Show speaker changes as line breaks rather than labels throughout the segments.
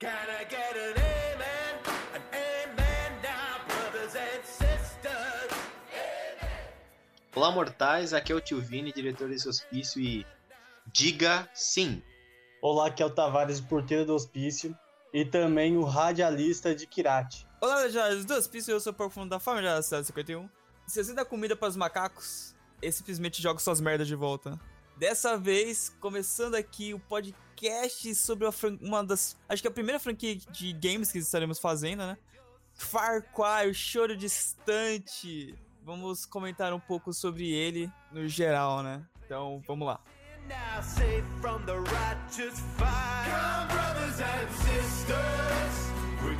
Can I get an amen? An amen now, brothers and sisters.
Olá, mortais, aqui é o Tio Vini, diretor desse hospício, e diga sim.
Olá, aqui é o Tavares, porteiro do hospício, e também o radialista de Kirati.
Olá, legendários do Hospício, eu sou o profundo da família da Cidade 51. Se você dá comida para os macacos, ele simplesmente joga suas merdas de volta. Dessa vez, começando aqui o podcast sobre uma das. Acho que é a primeira franquia de games que estaremos fazendo, né? Far Cry, o choro distante. Vamos comentar um pouco sobre ele no geral, né? Então, vamos lá.
Come, brothers and sisters.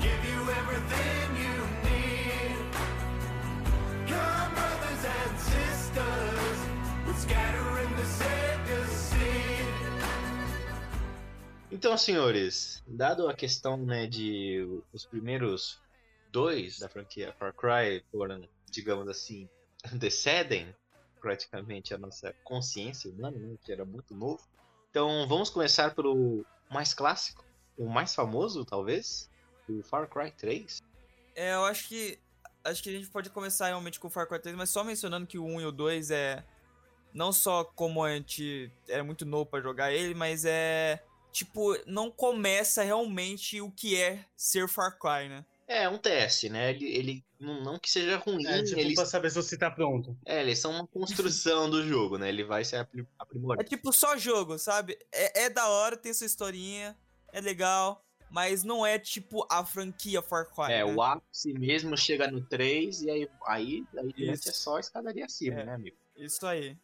Give you everything
Então, senhores, dado a questão né, de os primeiros dois da franquia Far Cry foram, digamos assim, antecedem praticamente a nossa consciência humana, né, que era muito novo. Então, vamos começar pelo mais clássico, o mais famoso, talvez, o Far Cry 3.
É, eu acho que. Acho que a gente pode começar realmente com o Far Cry 3, mas só mencionando que o 1 e o 2 é. Não só como a gente era muito novo pra jogar ele, mas é. Tipo, não começa realmente o que é ser Far Cry, né?
É um teste, né? Ele, ele não, que seja ruim,
É, tipo,
eles,
pra saber se você tá pronto.
é, eles são uma construção do jogo, né? Ele vai se apri-
É tipo só jogo, sabe? É, é da hora, tem sua historinha, é legal, mas não é tipo a franquia Far Cry.
É,
né?
o ápice mesmo chega no 3 e aí, aí, aí é só escadaria acima,
É.
né, amigo?
Isso aí.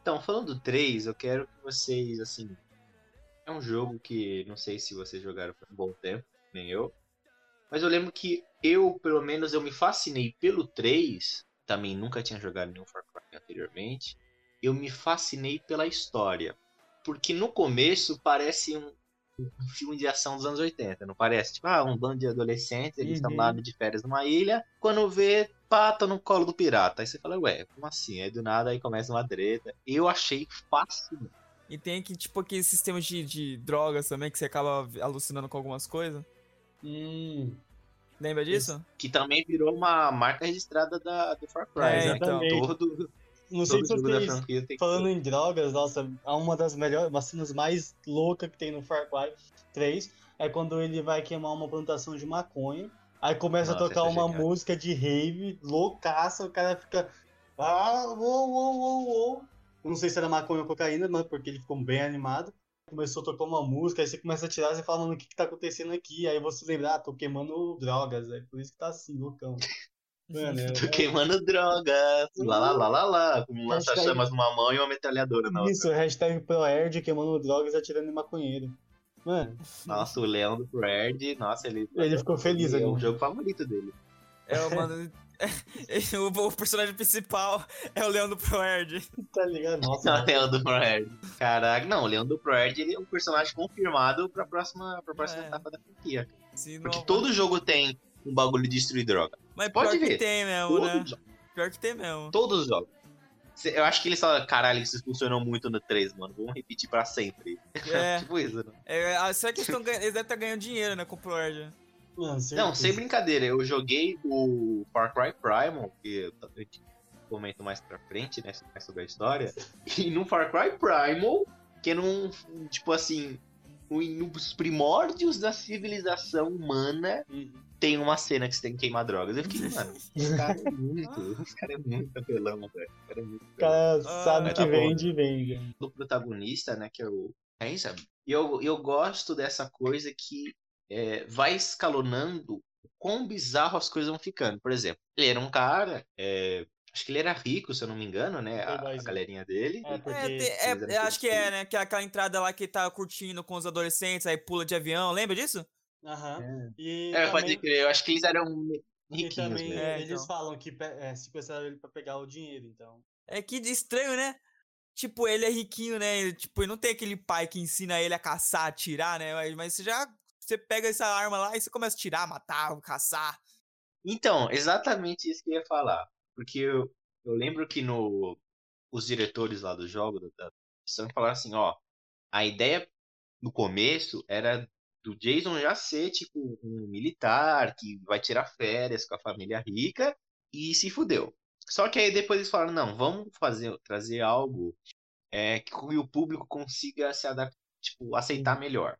Então, falando do 3, eu quero que vocês, assim. É um jogo que não sei se vocês jogaram por um bom tempo, nem eu. Mas eu lembro que eu, pelo menos, eu me fascinei pelo 3. Também nunca tinha jogado nenhum Far Cry anteriormente. Eu me fascinei pela história. Porque no começo parece um, um filme de ação dos anos 80, não parece? Tipo, ah, um bando de adolescentes, eles estão
Uhum.
lá de férias numa ilha. Quando vê, pata no colo do pirata. Aí você fala, ué, como assim? Aí do nada aí começa uma treta. Eu achei fascinante.
E tem aqui, tipo, aquele sistema de, de drogas também, que você acaba alucinando com algumas coisas.
Hum,
Lembra disso?
Que também virou uma marca registrada da, do Far Cry.
É,
né?
então.
Todo,
não sei se vocês...
que
Falando em drogas, nossa, é uma das melhores, uma das cenas mais loucas que tem no Far Cry 3 é quando ele vai queimar uma plantação de maconha. Aí começa
Nossa,
a tocar
é
uma
genial.
música de rave, loucaça, o cara fica. Ah, uou, uou, uou, uou. Eu Não sei se era maconha ou cocaína, mas porque ele ficou bem animado. Começou a tocar uma música, aí você começa a tirar, você fala, mano, o que, que tá acontecendo aqui? Aí você lembra, ah, tô queimando drogas, é por isso que tá assim, loucão. Mano, é-
Tô queimando drogas. Lá, lá, lá, lá, lá. Com um
Hashtag-
lança-chamas numa mão e uma metralhadora na outra.
Isso, hashtag ProErd queimando drogas e atirando em maconheiro. Mano,
Nossa, o Leão do Fred, nossa, ele.
Ele ficou feliz
É
ali.
o jogo favorito dele.
É, mano. o, o personagem principal é o Leão do Proerd.
tá ligado? Nossa,
o Leão do Fred. Caraca, não, o Leão do Fred ele é um personagem confirmado pra próxima, pra próxima
É.
etapa da franquia.
Sim,
Porque
não-
todo jogo tem um bagulho de destruir droga.
Mas
pode
pior
ver.
que tem mesmo,
Todo
né?
jogo.
Pior que tem mesmo.
Todos os jogos. Eu acho que eles falam, caralho, isso funcionou muito no 3, mano. Vamos repetir pra sempre.
É,
tipo isso, né?
é, ah, será que eles, tão eles devem estar ganhando dinheiro, né, com o Proerd?
Não, sem brincadeira. Eu joguei o Far Cry Primal, que eu comento mais pra frente, né? mais Sobre a história. E no Far Cry Primal, que é num, tipo assim, um- nos primórdios da civilização humana,
Uhum.
tem uma cena que você tem que queimar drogas. Eu fiquei, mano, esse cara é muito, esse cara é muito apelão, velho. Esse cara é muito
O cara
Ah,
sabe
tá
que
bom.
vende, vende.
do protagonista, né, que é o Hansa. E eu, eu gosto dessa coisa que é, vai escalonando o quão bizarro as coisas vão ficando. Por exemplo, ele era um cara, é, acho que ele era rico, se eu não me engano, né, a, a
Playboyzinho.
galerinha dele.
É, porque
É,
eles
é, eu acho que é, né? Que é aquela entrada lá que tá curtindo com os adolescentes, aí pula de avião, lembra disso?
Aham. E
É, pode
também,
crer, eu acho que eles eram
e
riquinhos
também
mesmo.
É,
eles
então.
falam que é, sequestraram ele pra pegar o dinheiro, então.
É que estranho, né? Tipo, ele é riquinho, né? Tipo, ele não tem aquele pai que ensina ele a caçar, atirar, né? Mas- Mas você já. Você pega essa arma lá e você começa a tirar, matar, caçar.
Então, exatamente isso que eu ia falar. Porque eu, eu lembro que no os diretores lá do jogo, da, produção, falaram assim, ó, a ideia no começo era do Jason já ser, tipo, um militar que vai tirar férias com a família rica e se fudeu. Só que aí depois eles falaram, não, vamos fazer, trazer algo é, que o público consiga se adaptar, tipo, aceitar melhor.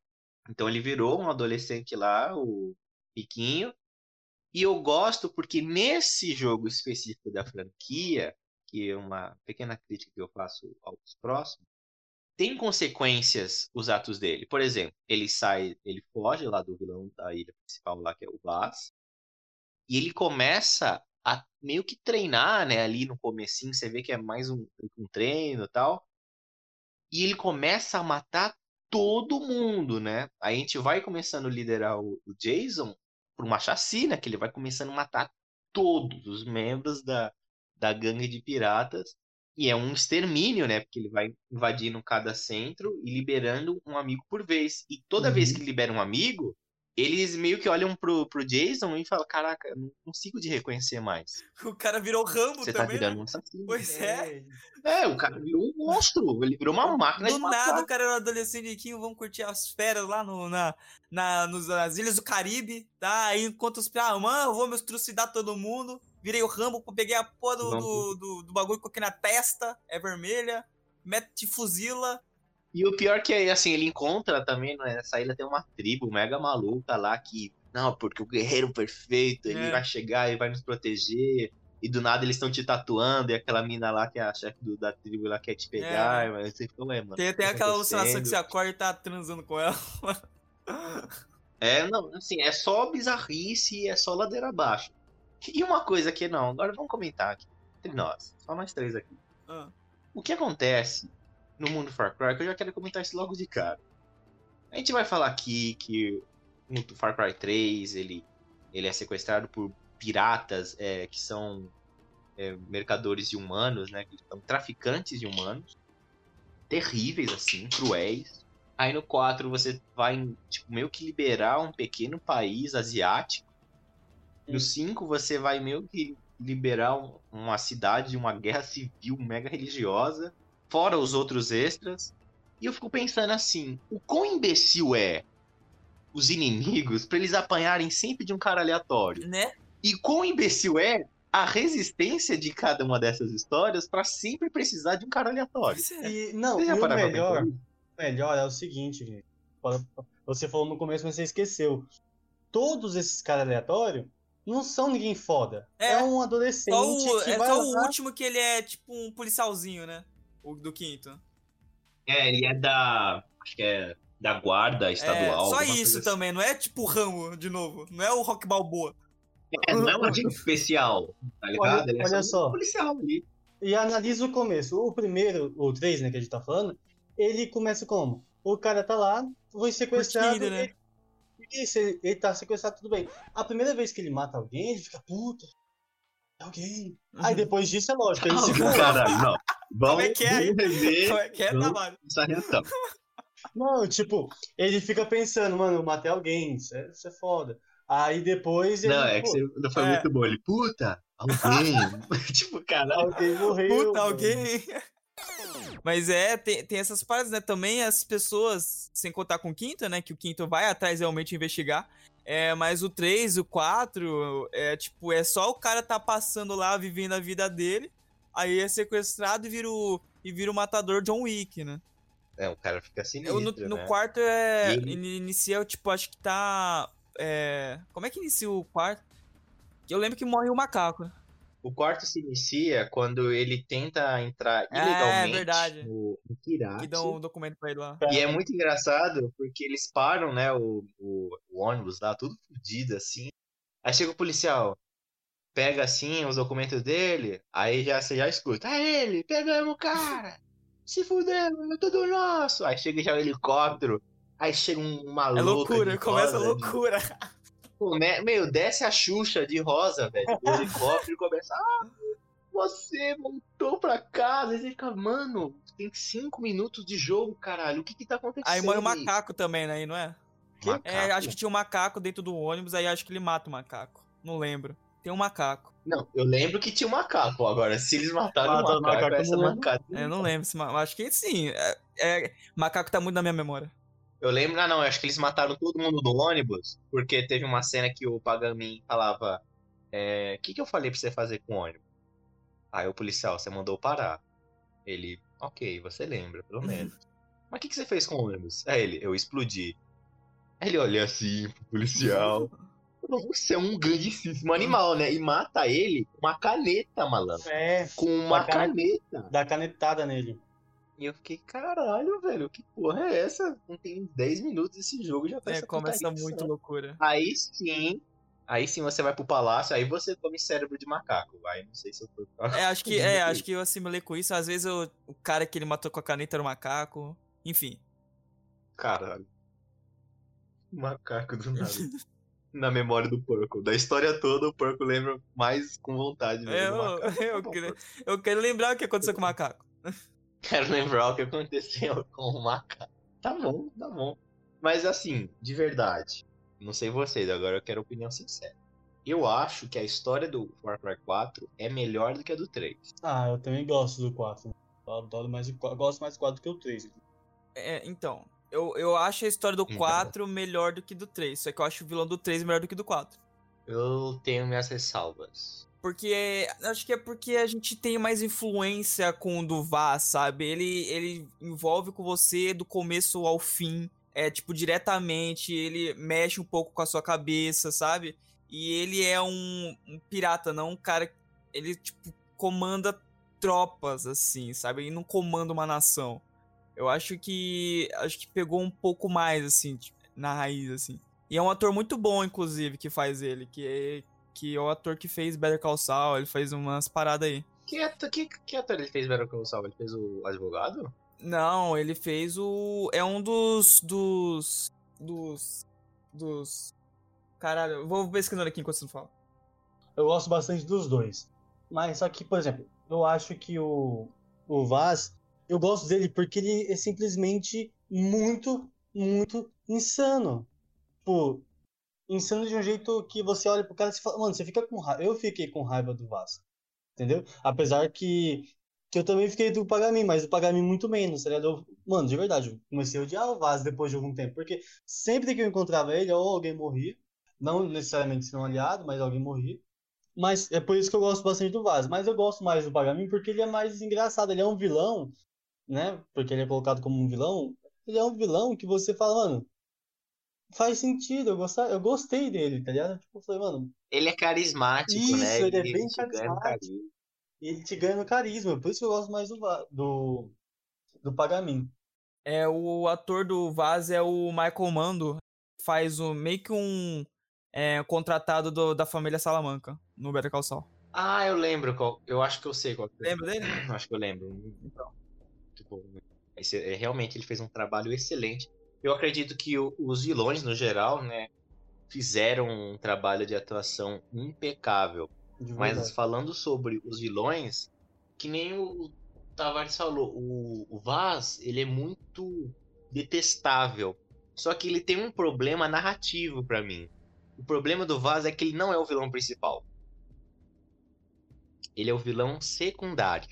Então ele virou um adolescente lá, o Piquinho. E eu gosto porque nesse jogo específico da franquia, que é uma pequena crítica que eu faço aos próximos, tem consequências os atos dele. Por exemplo, ele sai, ele foge lá do vilão da ilha principal lá, que é o Blas. E ele começa a meio que treinar, né? Ali no comecinho, você vê que é mais um, um treino e tal. E ele começa a matar todo mundo, né? Aí a gente vai começando a liderar o, o Jason por uma chacina, que ele vai começando a matar todos os membros da, da gangue de piratas. E é um extermínio, né? Porque ele vai invadindo cada centro e liberando um amigo por vez. E toda
Uhum.
vez que libera um amigo, eles meio que olham pro, pro Jason e falam: Caraca, não consigo de reconhecer mais.
O cara virou Rambo
Você tá
também,
virando
né?
um assassino.
Pois é.
É, o cara virou um monstro. Ele virou uma máquina
Do
de matar.
nada o cara era um adolescente riquinho, vamos curtir as férias lá no, na, na, nos, nas ilhas do Caribe, tá? Aí enquanto os ah, mano, eu vou me trucidar todo mundo. Virei o Rambo, peguei a porra do, do, do, do bagulho, coloquei na testa, é vermelha, mete fuzila.
E o pior que é assim, ele encontra também, né, nessa ilha tem uma tribo mega maluca lá que, não, porque o guerreiro perfeito, ele
É.
vai chegar e vai nos proteger. E do nada eles estão te tatuando, e aquela mina lá que é a chefe da tribo lá quer te pegar,
É.
mas você fica, ué, mano.
Tem, tem
tá
aquela alucinação que você acorda e tá transando com ela.
É, não, assim, é só bizarrice e é só ladeira abaixo. E uma coisa que não, agora vamos comentar aqui, entre nós, só nós três aqui.
Ah,
O que acontece no mundo Far Cry, que eu já quero comentar isso logo de cara. A gente vai falar aqui que no Far Cry 3 ele, ele é sequestrado por piratas é, que são é, mercadores de humanos, né? Que são traficantes de humanos. Terríveis, assim, cruéis. Aí no 4 você vai tipo, meio que liberar um pequeno país asiático. No 5 você vai meio que liberar um- uma cidade de uma guerra civil mega religiosa, fora os outros extras. E eu fico pensando assim, o quão imbecil é os inimigos pra eles apanharem sempre de um cara aleatório?
né?
E quão imbecil é a resistência de cada uma dessas histórias pra sempre precisar de um cara aleatório?
É.
E, não,
Você já
e o melhor, melhor é o seguinte, gente. Você falou no começo, mas você esqueceu. Todos esses caras aleatórios não são ninguém foda.
É.
É, um adolescente
Só o,
que
é
vai
só o último que ele é tipo um policialzinho, né? O do quinto.
É, ele é da. Acho que é da guarda
É,
estadual.
só
alguma
isso
coisa assim.
também, não é tipo o Rambo de novo. Não é o Rock Balboa.
É, não é um agente especial, tá ligado?
Olha-
ele é
olha
um
só.
policial ali.
E analisa o começo. O primeiro, o 3, né, que a gente tá falando, ele começa como? O cara tá lá, foi sequestrado.
Curtindo, né?
ele- ele, ele tá sequestrado, tudo bem. A primeira vez que ele mata alguém, ele fica, puta, é alguém. Aí depois disso é lógico, ele se
Ah, caralho, não. Vamos
é que é?
rever
Como é que é,
essa reação.
Não, tipo, ele fica pensando, mano, eu matei alguém, isso é, isso é foda. Aí depois ele.
Não, é que você não foi
É.
muito bom. Ele, puta, alguém. tipo, caralho.
Alguém morreu.
Puta,
mano.
alguém. Mas é, tem, tem essas paradas, né? Também as pessoas, sem contar com o quinto, né? Que o quinto vai atrás realmente investigar. É, mas o 3, o 4, é tipo, é só o cara tá passando lá, vivendo a vida dele. Aí é sequestrado e vira o, e vira o matador John Wick, né?
É, o cara fica sinistro,
no, no
né?
quarto é.
E ele-
ini- Inicia, tipo, acho que tá. É, como é que inicia o quarto? Eu lembro que morre o macaco. né?
O quarto se inicia quando ele tenta entrar
É,
ilegalmente
verdade.
no, no.
Que dão um documento pra ele lá.
E é muito engraçado porque eles param, né, o, o, o ônibus lá, tudo fodido assim. Aí chega o policial, pega assim os documentos dele, aí já, você já escuta, é ele, pegamos o cara, se fudeu, é tudo nosso. Aí chega já o helicóptero, aí chega um, uma
É
louca
loucura,
de
começa a
rosa,
loucura.
Né, Meu, desce a Xuxa de rosa, velho, do helicóptero e começa, ah, você voltou pra casa. Aí você fica, mano, tem cinco minutos de jogo, caralho, o que que tá acontecendo?
Aí morre o macaco também, né? Não é?
Macaco?
É, acho que tinha um macaco dentro do ônibus, aí acho que ele mata o macaco. Não lembro. Tem um macaco.
Não, eu lembro que tinha um macaco. Agora, se eles mataram o macaco,
macaco,
essa
eu não.
É, eu não lembro. se Acho que sim. É, é- macaco tá muito na minha memória.
Eu lembro, ah não, eu acho que eles mataram todo mundo no ônibus, porque teve uma cena que o Pagamin falava, é, o que que eu falei pra você fazer com o ônibus? Aí o policial, você mandou parar. Ele, ok, você lembra, pelo menos. Mas o que que você fez com o ônibus? Aí ele, eu explodi. Aí ele olha assim pro policial. Você é um grandíssimo animal, né? E mata ele com uma caneta, malandro.
É,
Com uma
Uma cane-
caneta.
dá canetada nele.
E eu fiquei, caralho, velho, que porra é essa? Não tem 10 minutos esse jogo já tá
É,
essa
começa
putaria
muito loucura.
Aí sim, aí sim você vai pro palácio, aí você come cérebro de macaco. Aí não sei se eu tô.
É, acho que, é, acho que eu assimilei com isso. Às vezes eu- o cara que ele matou com a caneta era um macaco. Enfim.
Caralho. Macaco do nada. Na memória do porco. Da história toda, o porco lembra mais com vontade mesmo.
Eu,
do macaco.
eu,
bom,
queria- eu quero lembrar o que aconteceu com o macaco.
Quero lembrar o que aconteceu com o macaco. Tá bom, tá bom. Mas assim, de verdade, não sei vocês, agora eu quero opinião sincera. Eu acho que a história do Far Cry 4 é melhor do que a do 3.
Ah, eu também gosto do 4. Eu adoro mais 4. Gosto mais do 4 do que o 3.
É, então, eu, eu acho a história do
Então.
4 melhor do que do 3. Só que eu acho o vilão do 3 melhor do que do 4.
Eu tenho minhas ressalvas.
Porque. Acho que é porque a gente tem mais influência com o do Vaz, sabe? Ele, ele envolve com você do começo ao fim. É, tipo, diretamente. Ele mexe um pouco com a sua cabeça, sabe? E ele é um, um pirata, não um cara. Ele, tipo, comanda tropas, assim, sabe? Ele não comanda uma nação. Eu acho que. Acho que pegou um pouco mais, assim, tipo, na raiz, assim. E é um ator muito bom, inclusive, que faz ele, que é, que é o ator que fez Better Call Saul, ele fez umas paradas aí.
Que ator, que, que ator ele fez Better Call Saul? Ele fez o advogado?
Não, ele fez o. É um dos. dos. dos. dos. Caralho, eu vou pesquisando aqui enquanto você não fala.
Eu gosto bastante dos dois. Mas só que, por exemplo, eu acho que o, o Vaz, eu gosto dele porque ele é simplesmente muito, muito insano. Tipo, insano de um jeito que você olha pro cara e fala, mano, você fica com raiva. Eu fiquei com raiva do Vaz. Entendeu? Apesar que, que eu também fiquei do Pagamin, mas o Pagamin muito menos, tá? Eu- mano, de verdade, eu comecei a odiar o Vaz depois de algum tempo. Porque sempre que eu encontrava ele, ou alguém morria. Não necessariamente sendo um aliado, mas alguém morria. Mas é por isso que eu gosto bastante do Vaz. Mas eu gosto mais do Pagamin porque ele é mais engraçado. Ele é um vilão, né? Porque ele é colocado como um vilão. Ele é um vilão que você fala, mano, faz sentido. Eu, gostar, eu gostei dele, tá ligado? Tipo, eu falei, mano,
Ele é carismático,
Isso,
né?
ele é bem carismático. ele te ganha no carisma. Por isso que eu gosto mais do, do, do Pagamin.
É, o ator do Vaz é o Michael Mando, faz o, meio que um é, contratado do- da família Salamanca, no Better Call Saul.
Ah, eu lembro qual. Eu acho que eu sei qual. que é.
Lembra dele?
Acho que eu lembro. Então, tipo, esse- é, realmente ele fez um trabalho excelente. Eu acredito que o- os vilões, no geral, né, fizeram um trabalho de atuação impecável.
De
Mas
verdade.
falando sobre os vilões, que nem o Tavares falou, o, o Vaz, ele é muito detestável. Só que ele tem um problema narrativo pra mim. O problema do Vaz é que ele não é o vilão principal. Ele é o vilão secundário.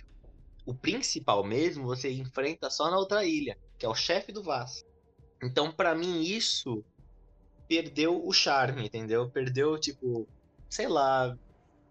O principal mesmo você enfrenta só na outra ilha, que é o chefe do Vaz. Então, pra mim, isso perdeu o charme, entendeu? Perdeu, tipo, sei lá,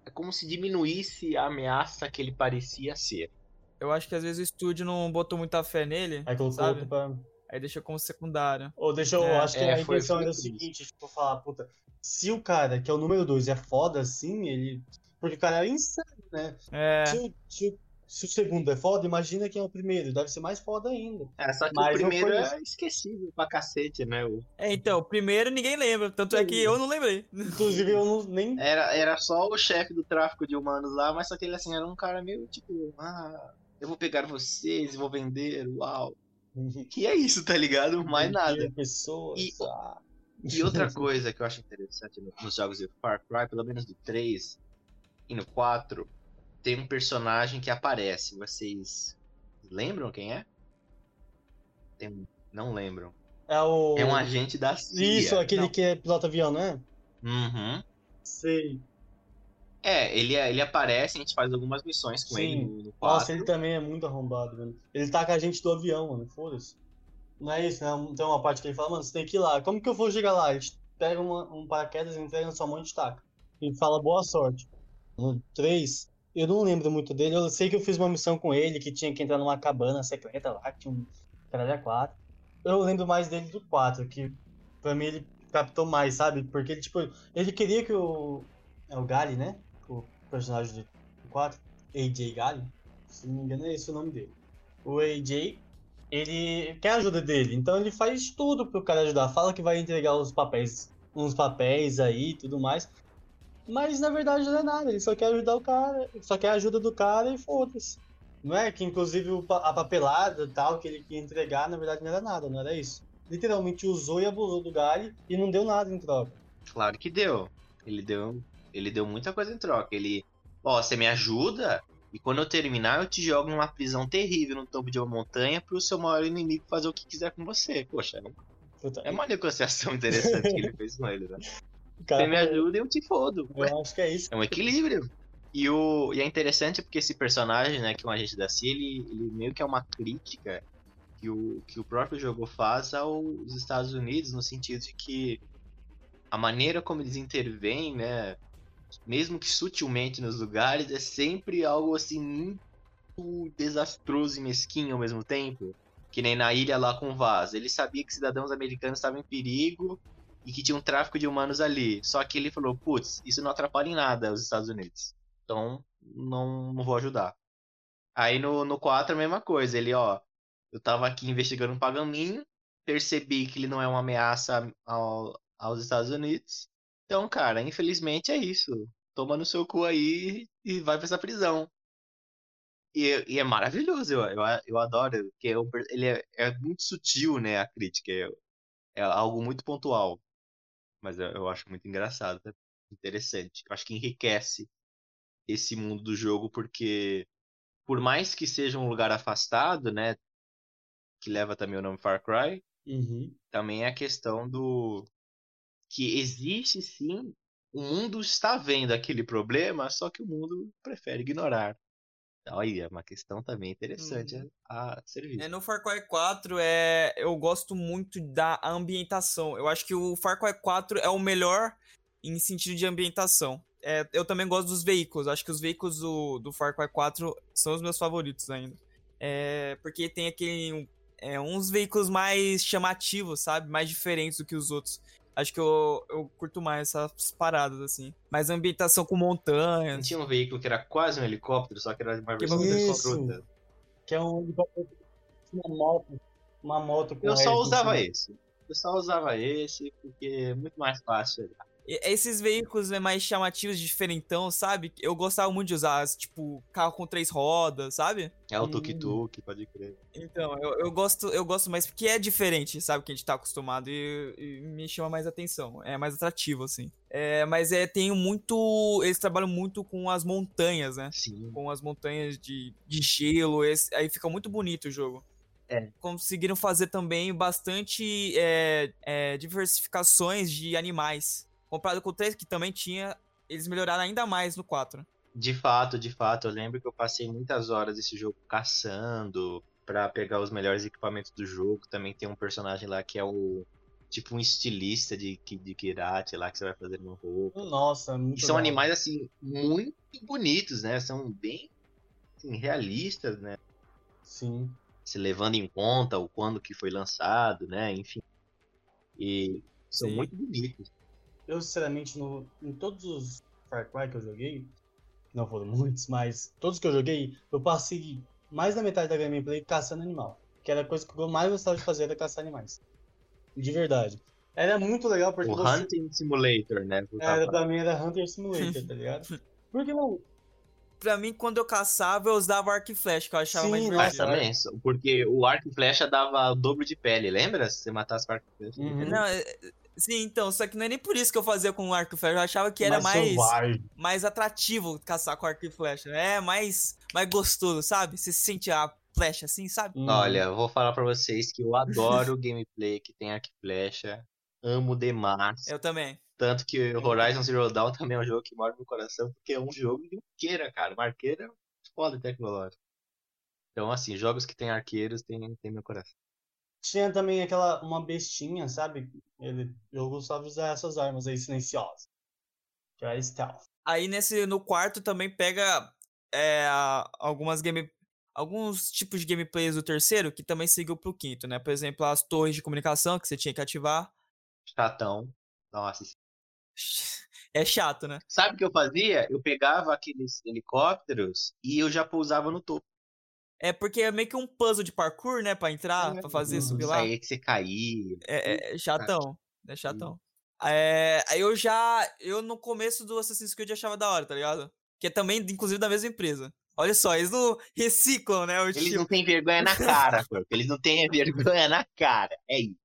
é como se diminuísse a ameaça que ele parecia ser.
Eu acho que às vezes o estúdio não botou muita fé nele,
Aí colocou
sabe?
outro pra.
Aí deixou como secundário.
Ou deixa eu.
É,
acho que
é,
a intenção
foi
era o seguinte, tipo, falar, puta, se o cara, que é o número 2, é foda assim, ele. Porque o cara é insano, né?
É,
Se, o, se, o, se o segundo é foda, imagina quem é o primeiro. Deve ser mais foda ainda.
É, só que
Mas
o primeiro é esquecível pra cacete, né? O-
é, então, primeiro ninguém lembra, tanto é que eu não lembrei.
Inclusive, eu não, nem.
Era, era só o chefe do tráfico de humanos lá, mas só que ele assim era um cara meio tipo, ah, eu vou pegar vocês e vou vender, uau. E é isso, tá ligado? Mais nada.
Pessoas.
E-
ah.
E outra coisa que eu acho interessante no- nos jogos de Far Cry, pelo menos do 3 e no 4, tem um personagem que aparece. Vocês lembram quem é? Tem um- Não lembram.
É o.
É um agente da CIA.
Isso, aquele
Não.
que é piloto avião, não é?
Uhum.
Sei.
É, ele, ele aparece, a gente faz algumas missões com
Sim.
ele no, no 4.
Nossa, ele também é muito arrombado, mano. Ele tá com a gente do avião, mano. Foda-se. Não é isso, né? Tem uma parte que ele fala, mano, você tem que ir lá. Como que eu vou chegar lá? A gente pega uma, um paraquedas, entrega na sua mão e taca. E fala boa sorte. No 3, eu não lembro muito dele. Eu sei que eu fiz uma missão com ele, que tinha que entrar numa cabana secreta lá, que tinha um caralho 4. Eu lembro mais dele do 4, que pra mim ele captou mais, sabe? Porque ele, tipo, ele queria que o. É o Gali, né? O personagem do 4. AJ Gali. Se não me engano, é esse o nome dele. O AJ, ele quer a ajuda dele, então ele faz tudo pro cara ajudar. Fala que vai entregar os papéis, uns papéis aí e tudo mais. Mas na verdade não é nada, ele só quer ajudar o cara, só quer a ajuda do cara e foda-se. Não é? Que inclusive a papelada e tal que ele queria entregar, na verdade não era nada, não era isso. Literalmente usou e abusou do Gali e não deu nada em troca.
Claro que deu. Ele deu, ele deu muita coisa em troca. Ele, ó, você me ajuda e quando eu terminar eu te jogo numa prisão terrível no topo de uma montanha pro seu maior inimigo fazer o que quiser com você. Poxa, é um-
Puta,
é uma negociação interessante que ele fez com ele, né?
cara,
Você me ajuda e eu te fodo.
eu acho que é isso.
É um equilíbrio. E, o, e é interessante porque esse personagem, né, que é um agente da CIA, ele, ele meio que é uma crítica que o, que o próprio jogo faz aos Estados Unidos, no sentido de que a maneira como eles intervêm, né, mesmo que sutilmente nos lugares, é sempre algo assim muito desastroso e mesquinho ao mesmo tempo. Que nem na ilha lá com o Vaz. Ele sabia que cidadãos americanos estavam em perigo e que tinha um tráfico de humanos ali. Só que ele falou, putz, isso não atrapalha em nada os Estados Unidos. Então, não, não vou ajudar. Aí no, no 4 a mesma coisa. Ele, ó, eu tava aqui investigando um paganinho, percebi que ele não é uma ameaça ao, aos Estados Unidos. Então, cara, infelizmente é isso. Toma no seu cu aí e vai pra essa prisão. E, e é maravilhoso, eu, eu, eu adoro, porque per- ele é, é muito sutil, né, a crítica. É, é algo muito pontual. Mas eu, eu acho muito engraçado, né? interessante. Eu acho que enriquece esse mundo do jogo, porque por mais que seja um lugar afastado, né, que leva também o nome Far Cry,
Uhum.
também é a questão do que existe sim, o mundo está vendo aquele problema, só que o mundo prefere ignorar. É uma questão também interessante
Uhum.
a, a ser vista.
É, no Far Cry 4, é, eu gosto muito da ambientação. Eu acho que o Far Cry 4 é o melhor em sentido de ambientação. É, eu também gosto dos veículos. Acho que os veículos do, do Far Cry 4 são os meus favoritos ainda. É, porque tem aquele. é, uns veículos mais chamativos, sabe? Mais diferentes do que os outros. Acho que eu, eu curto mais essas paradas, assim. Mais ambientação com
Não
montanhas.
tinha um veículo que era quase um helicóptero, só que era uma versão de helicóptero.
Que é um uma moto. Uma moto com
Eu só usava esse. Eu só usava esse porque é muito mais fácil.
Esses veículos né, mais chamativos, diferentão, sabe? Eu gostava muito de usar, tipo, carro com três rodas, sabe?
É o
Hum.
tuk-tuk, pode crer.
Então, eu, eu gosto eu gosto mais porque é diferente, sabe? Que a gente tá acostumado e, e me chama mais atenção. É mais atrativo, assim. É, mas é, tem muito. Eles trabalham muito com as montanhas, né?
Sim.
Com as montanhas de, de gelo. esse- aí fica muito bonito o jogo.
É.
Conseguiram fazer também bastante é, é, diversificações de animais. Comparado com o 3, que também tinha. Eles melhoraram ainda mais no 4.
De fato, de fato, eu lembro que eu passei muitas horas desse jogo caçando pra pegar os melhores equipamentos do jogo. Também tem um personagem lá que é o tipo um estilista de, de Kirate lá que você vai fazer uma roupa.
Nossa, muito
E são
legal.
animais assim muito bonitos, né? São bem assim, realistas, né?
Sim.
Se levando em conta o quando que foi lançado, né? Enfim. E são
Sim.
muito bonitos.
Eu, sinceramente, no, em todos os Far Cry que eu joguei, não foram muitos, mas todos que eu joguei, eu passei mais da metade da gameplay caçando animal. Que era a coisa que eu mais gostava de fazer, era caçar animais. De verdade. Era muito legal porque
O
você...
Hunting Simulator, né?
Era, pra mim era Hunter Simulator, tá ligado? Porque, não,
Pra mim, quando eu caçava, eu usava arco e flecha, que eu achava
Sim,
mais
nossa,
Ah,
divertido.
também, só- porque o arco e flecha dava o dobro de pele, lembra? Se você matasse com arco e flecha.
Uhum.
Não, é- sim, então, só que não é nem por isso que eu fazia com arco e flecha. Eu achava que era mais,
selvagem.
mais atrativo caçar com arco e flecha. É mais, mais gostoso, sabe? Você sente a flecha assim, sabe?
Uhum.
Olha, eu vou falar pra vocês que eu adoro gameplay que tem arco e flecha. Amo demais.
Eu também.
Tanto que o Horizon Zero Dawn também é um jogo que mora no meu coração, porque é um jogo de arqueira, cara. Uma arqueira é foda tecnológica. Então, assim, jogos que tem arqueiros tem, tem meu coração.
Tinha também aquela, uma bestinha, sabe? Ele, eu gostava de usar essas armas aí silenciosas. Que é stealth.
Aí nesse, no quarto também pega é, algumas game. Alguns tipos de gameplays do terceiro que também seguiu pro quinto, né? Por exemplo, as torres de comunicação que você tinha que ativar.
Chatão. Nossa.
É chato, né?
Sabe o que eu fazia? Eu pegava aqueles helicópteros e eu já pousava no topo.
É porque é meio que um puzzle de parkour, né? Pra entrar,
É,
pra fazer,
uhum.
subir
Isso
lá.
aí que você caía.
É, é- é chatão. É chatão. É, aí eu já. Eu no começo do Assassin's Creed achava da hora, tá ligado? Que é também, inclusive, da mesma empresa. Olha só, eles não reciclam, né?
Eles
estilo.
não têm vergonha na cara, pô. Eles não têm vergonha na cara. É isso.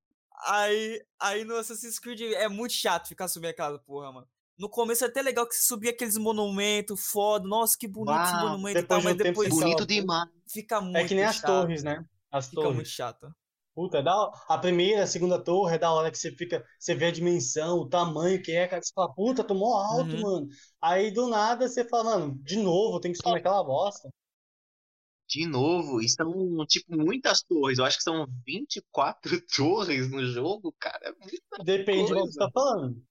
Aí, aí no Assassin's Creed é muito chato ficar subindo aquela porra, mano. No começo é até legal que você subia aqueles monumentos foda. Nossa, que bonito esse
Uau,
monumento e
depois
tal,
de um
mas depois
Bonito demais.
fica muito
É que nem as
chato.
torres, né? As
Fica muito
torres.
chato.
Puta, é da. A primeira, a segunda torre é da hora que você fica, você vê a dimensão, o tamanho que é, cara, você fala, puta, tomou alto,
Uhum.
mano. Aí do nada você fala, mano, de novo, tem que subir naquela bosta.
De novo, e são, tipo, muitas torres. Eu acho que são 24 torres no jogo, cara. É muita
Depende do que você
coisa.
tá falando.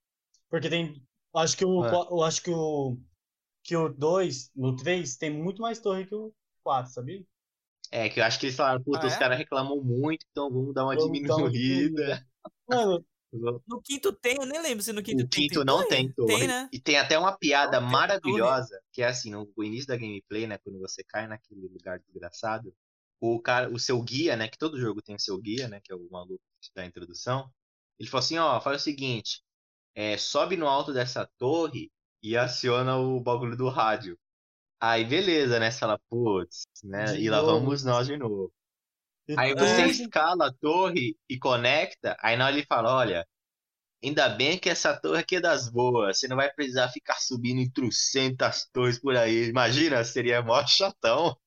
Porque tem. Acho que o.
É.
Eu acho que o. Que o 2, no 3, tem muito mais torre que o 4, sabia?
É, que eu acho que eles falaram, puta,
Ah,
os
é?
caras reclamam muito, então vamos dar uma
Vamos dar uma
diminuída.
Mano,
No quinto tem, eu nem lembro se no quinto
O
tem.
quinto
tem
não tem torre.
Tem, né?
E tem até uma piada
Não
maravilhosa, que é assim, no início da gameplay, né, quando você cai naquele lugar desgraçado, o cara, o seu guia, né, que todo jogo tem seu guia, né, que é o maluco da introdução, ele falou assim, ó, faz o seguinte, é, sobe no alto dessa torre e aciona o bagulho do rádio. Aí beleza, né, você fala, putz, né,
De
e lá
novo.
vamos nós de novo.
e
Aí você escala a torre e conecta, aí na hora ele fala, olha, ainda bem que essa torre aqui é das boas, você não vai precisar ficar subindo em trocentas torres por aí. Imagina, seria mó chatão.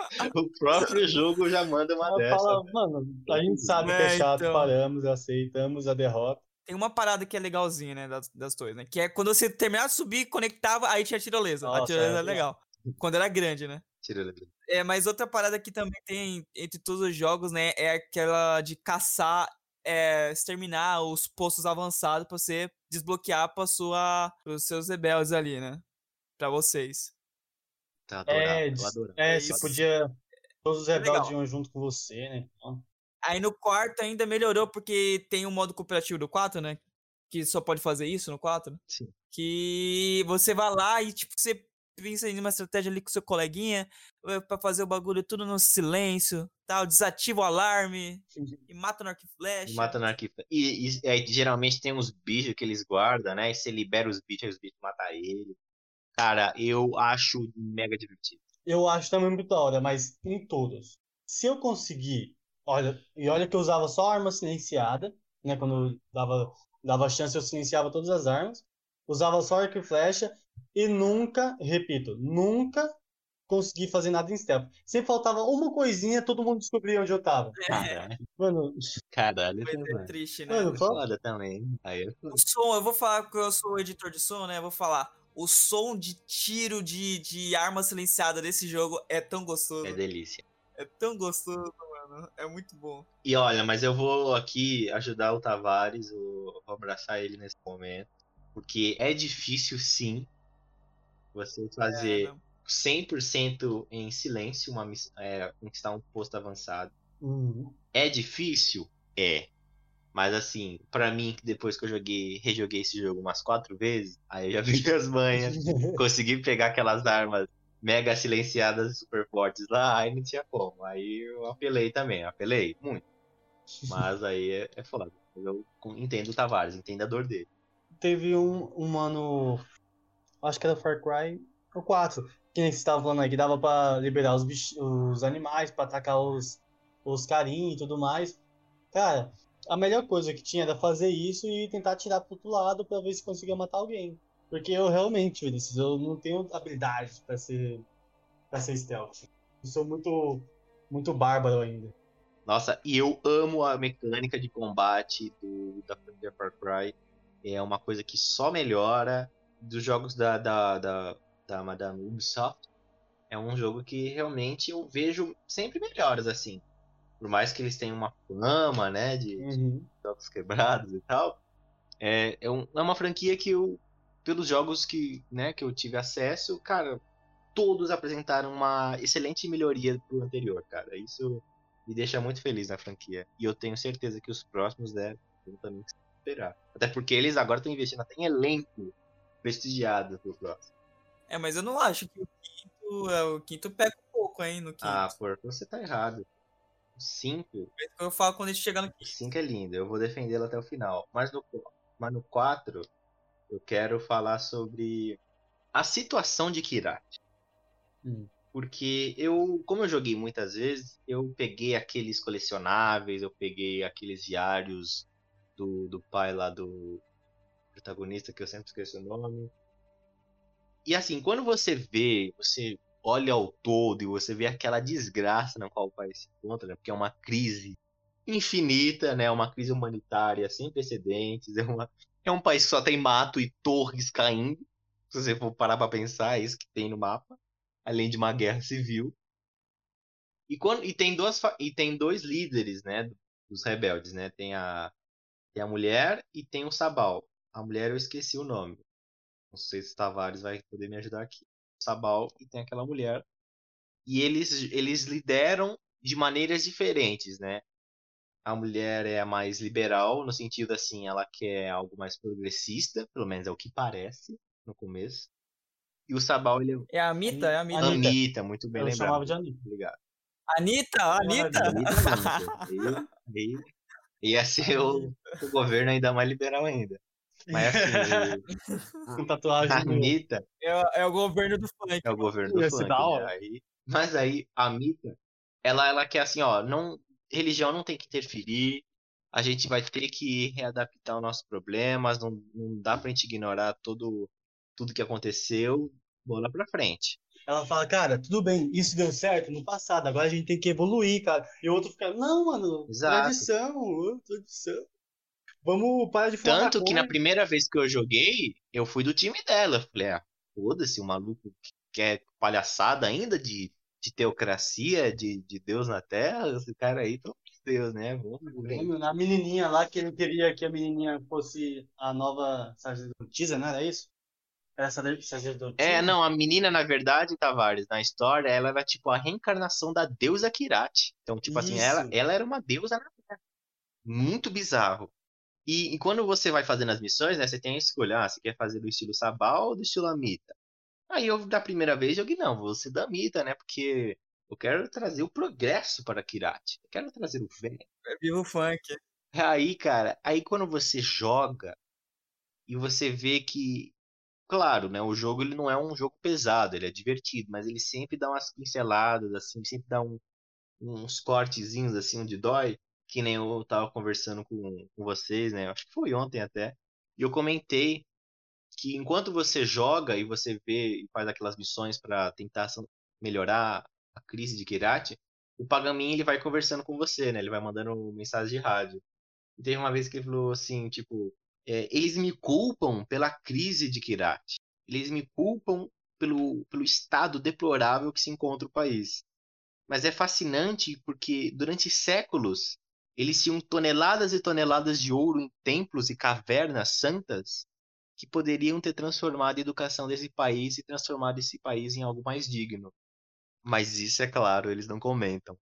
o próprio jogo já manda uma
ela
dessa.
fala, mano, a gente sabe que é
É,
chato,
então.
paramos, aceitamos a derrota.
Tem uma parada que é legalzinha, né, das, das torres, né? Que é quando você terminava de subir, conectava, aí tinha a tirolesa. a
Nossa,
tirolesa
é
é legal. Quando era grande, né?
Tira ele.
É, mas outra parada que também tem entre todos os jogos, né, é aquela de caçar, é, exterminar os postos avançados pra você desbloquear pra sua, pros seus rebeldes ali, né? Pra vocês.
Tá adorado,
É,
adorando.
é,
É
se
isso.
podia. Todos os
É
rebeldes iam junto com você, né? Então,
Aí no quarto ainda melhorou, porque tem o modo cooperativo do 4, né? Que só pode fazer isso no 4.
Sim.
Que você vai lá e, tipo, você pensa em uma estratégia ali com seu coleguinha eh, pra fazer o bagulho tudo no silêncio, tal, desativa o alarme e mata no arco e flecha.
Mata no arquivo. E, e- aí, geralmente tem uns bichos que eles guardam, né? E você libera os bichos, aí os bichos matam ele. Cara, eu acho mega divertido.
eu acho também muito da hora, mas em todos. Se eu conseguir. Olha, e olha que eu usava só arma silenciada, né? Quando eu dava, dava chance, eu silenciava todas as armas. Usava só arco e flecha. E nunca, repito, nunca consegui fazer nada em stealth. Sempre faltava uma coisinha, todo mundo descobria onde eu tava.
Caralho,
Mano,
caralho,
Mas é
mano.
triste, né?
mano,
É foda também. Aí é foda.
O som, eu vou falar porque eu sou editor de som, né? Eu vou falar. O som de tiro de, de arma silenciada desse jogo é tão gostoso.
É delícia.
É tão gostoso, mano. É muito bom.
E olha, mas eu vou aqui ajudar o Tavares, eu vou abraçar ele nesse momento, porque é difícil sim você fazer
É, não.
100% em silêncio uma miss- é, conquistar um posto avançado.
Uhum.
É difícil? É. Mas assim, pra mim, que depois que eu joguei, rejoguei esse jogo umas quatro vezes, aí eu já vi as manhas, consegui pegar aquelas armas mega silenciadas super fortes lá, aí não tinha como. Aí eu apelei também, apelei muito. Mas aí é, é foda. Eu entendo o Tavares, entendo a dor dele.
Teve um, um mano. Acho que era Far Cry. O 4. Que nem você estava falando aí, que dava pra liberar os, os animais, pra atacar os, os carinhos e tudo mais. Cara, a melhor coisa que tinha era fazer isso e tentar atirar pro outro lado pra ver se conseguia matar alguém. Porque eu realmente, Vinícius, eu não tenho habilidade pra ser, pra ser stealth. Eu sou muito, muito bárbaro ainda.
Nossa, e eu amo a mecânica de combate do, da Far Cry. É uma coisa que só melhora dos jogos da, da, da, da Madame Ubisoft. É um jogo que realmente eu vejo sempre melhoras assim. por mais que eles tenham uma fama, né, de
Uhum.
jogos quebrados e tal, é, é, um- é uma franquia que eu, pelos jogos que, né, que eu tive acesso, cara, todos apresentaram uma excelente melhoria pro anterior, cara. Isso me deixa muito feliz na franquia. E eu tenho certeza que os próximos devem também esperar. Até porque eles agora estão investindo até em elenco prestigiado pro próximo.
É, mas eu não acho que o quinto, é, o quinto pega um pouco, hein, no quinto.
Ah, por você tá errado. O 5
É eu falo quando a gente chegar no
O 5 é lindo, eu vou defendê-lo até o final. Mas no, mas no 4, eu quero falar sobre a situação de Kirati.
Hum.
Porque eu, como eu joguei muitas vezes, eu peguei aqueles colecionáveis, eu peguei aqueles diários do, do pai lá do protagonista, que eu sempre esqueço o nome. E assim, quando você vê, você olha ao todo e você vê aquela desgraça na qual o país se encontra, né? porque é uma crise infinita, né? Uma crise humanitária sem precedentes, é, uma, é um país que só tem mato e torres caindo. Se você for parar pra pensar, é isso que tem no mapa, além de uma guerra civil. E, quando, e, tem, duas, e tem dois líderes, né? Dos rebeldes, né? Tem a, tem a mulher e tem o Sabal. A mulher eu esqueci o nome. Não sei se Tavares vai poder me ajudar aqui. Sabal e tem aquela mulher. E eles, eles lideram de maneiras diferentes, né? A mulher é a mais liberal, no sentido assim, ela quer algo mais progressista, pelo menos é o que parece no começo. E o Sabal, ele é
É a Anitta? É a Anitta.
Anitta.
Muito bem
Eu
lembrado.
chamava de Anitta.
Obrigado.
Anitta? Anitta?
Anitta. Aí- aí Ia ser o, o governo ainda mais liberal ainda. Mas assim,
Com tatuagem.
Anitta
É, o- é o governo do funk.
é o governo do funk, né? Aí, mas aí a Anitta, ela, ela quer assim, ó, não, religião não tem que interferir, a gente vai ter que readaptar os nossos problemas, não, não dá pra gente ignorar todo, tudo que aconteceu, bola pra frente.
Ela fala, cara, tudo bem, isso deu certo no passado, agora a gente tem que evoluir, cara. E o outro fica, não, mano,
Exato.
tradição, tradição. Vamos parar de falar.
Tanto que na primeira vez que eu joguei, eu fui do time dela. Eu falei, ah, foda-se, o maluco que quer palhaçada ainda de, de teocracia, de, de Deus na Terra, esse cara aí, pelo amor de Deus, né? Vamos aí.
A menininha lá, que ele queria que a menininha fosse a nova sacerdotisa, não era isso? Era sacer- sacerdotisa?
É, não, a menina, na verdade, Tavares, na história, ela era tipo a reencarnação da deusa Kirati. Então, tipo assim,
Isso.
ela, ela era uma deusa na Terra. Muito bizarro. E, e quando você vai fazendo as missões, né, você tem a escolha, ah, você quer fazer do estilo Sabal ou do estilo Amita? Aí eu, da primeira vez, joguei, não, vou ser da Amita, né, porque eu quero trazer o progresso para Kirati. Eu quero trazer o velho.
É vivo funk.
Aí, cara, aí quando você joga e você vê que, claro, né, o jogo ele não é um jogo pesado, ele é divertido, mas ele sempre dá umas pinceladas, assim, sempre dá um- uns cortezinhos, assim, onde dói, que nem eu tava conversando com, com vocês, né, acho que foi ontem até, e eu comentei que enquanto você joga e você vê e faz aquelas missões para tentar melhorar a crise de Kirati, o Pagamin ele vai conversando com você, né, ele vai mandando mensagem de rádio. E teve uma vez que ele falou assim, tipo, é, eles me culpam pela crise de Kirati. Eles me culpam pelo, pelo estado deplorável que se encontra o país. Mas é fascinante porque durante séculos eles tinham toneladas e toneladas de ouro em templos e cavernas santas que poderiam ter transformado a educação desse país e transformado esse país em algo mais digno. Mas isso, é claro, eles não comentam.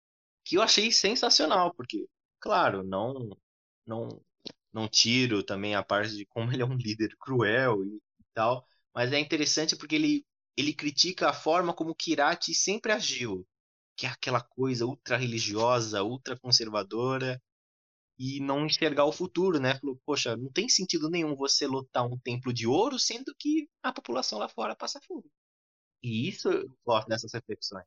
Que eu achei sensacional, porque, claro, não não não tiro também a parte de como ele é um líder cruel e, e tal, mas é interessante porque ele ele critica a forma como Kirati sempre agiu, que é aquela coisa ultra religiosa, ultra conservadora e não enxergar o futuro, né? Falou, poxa, não tem sentido nenhum você lotar um templo de ouro sendo que a população lá fora passa fome. E isso eu gosto dessas reflexões.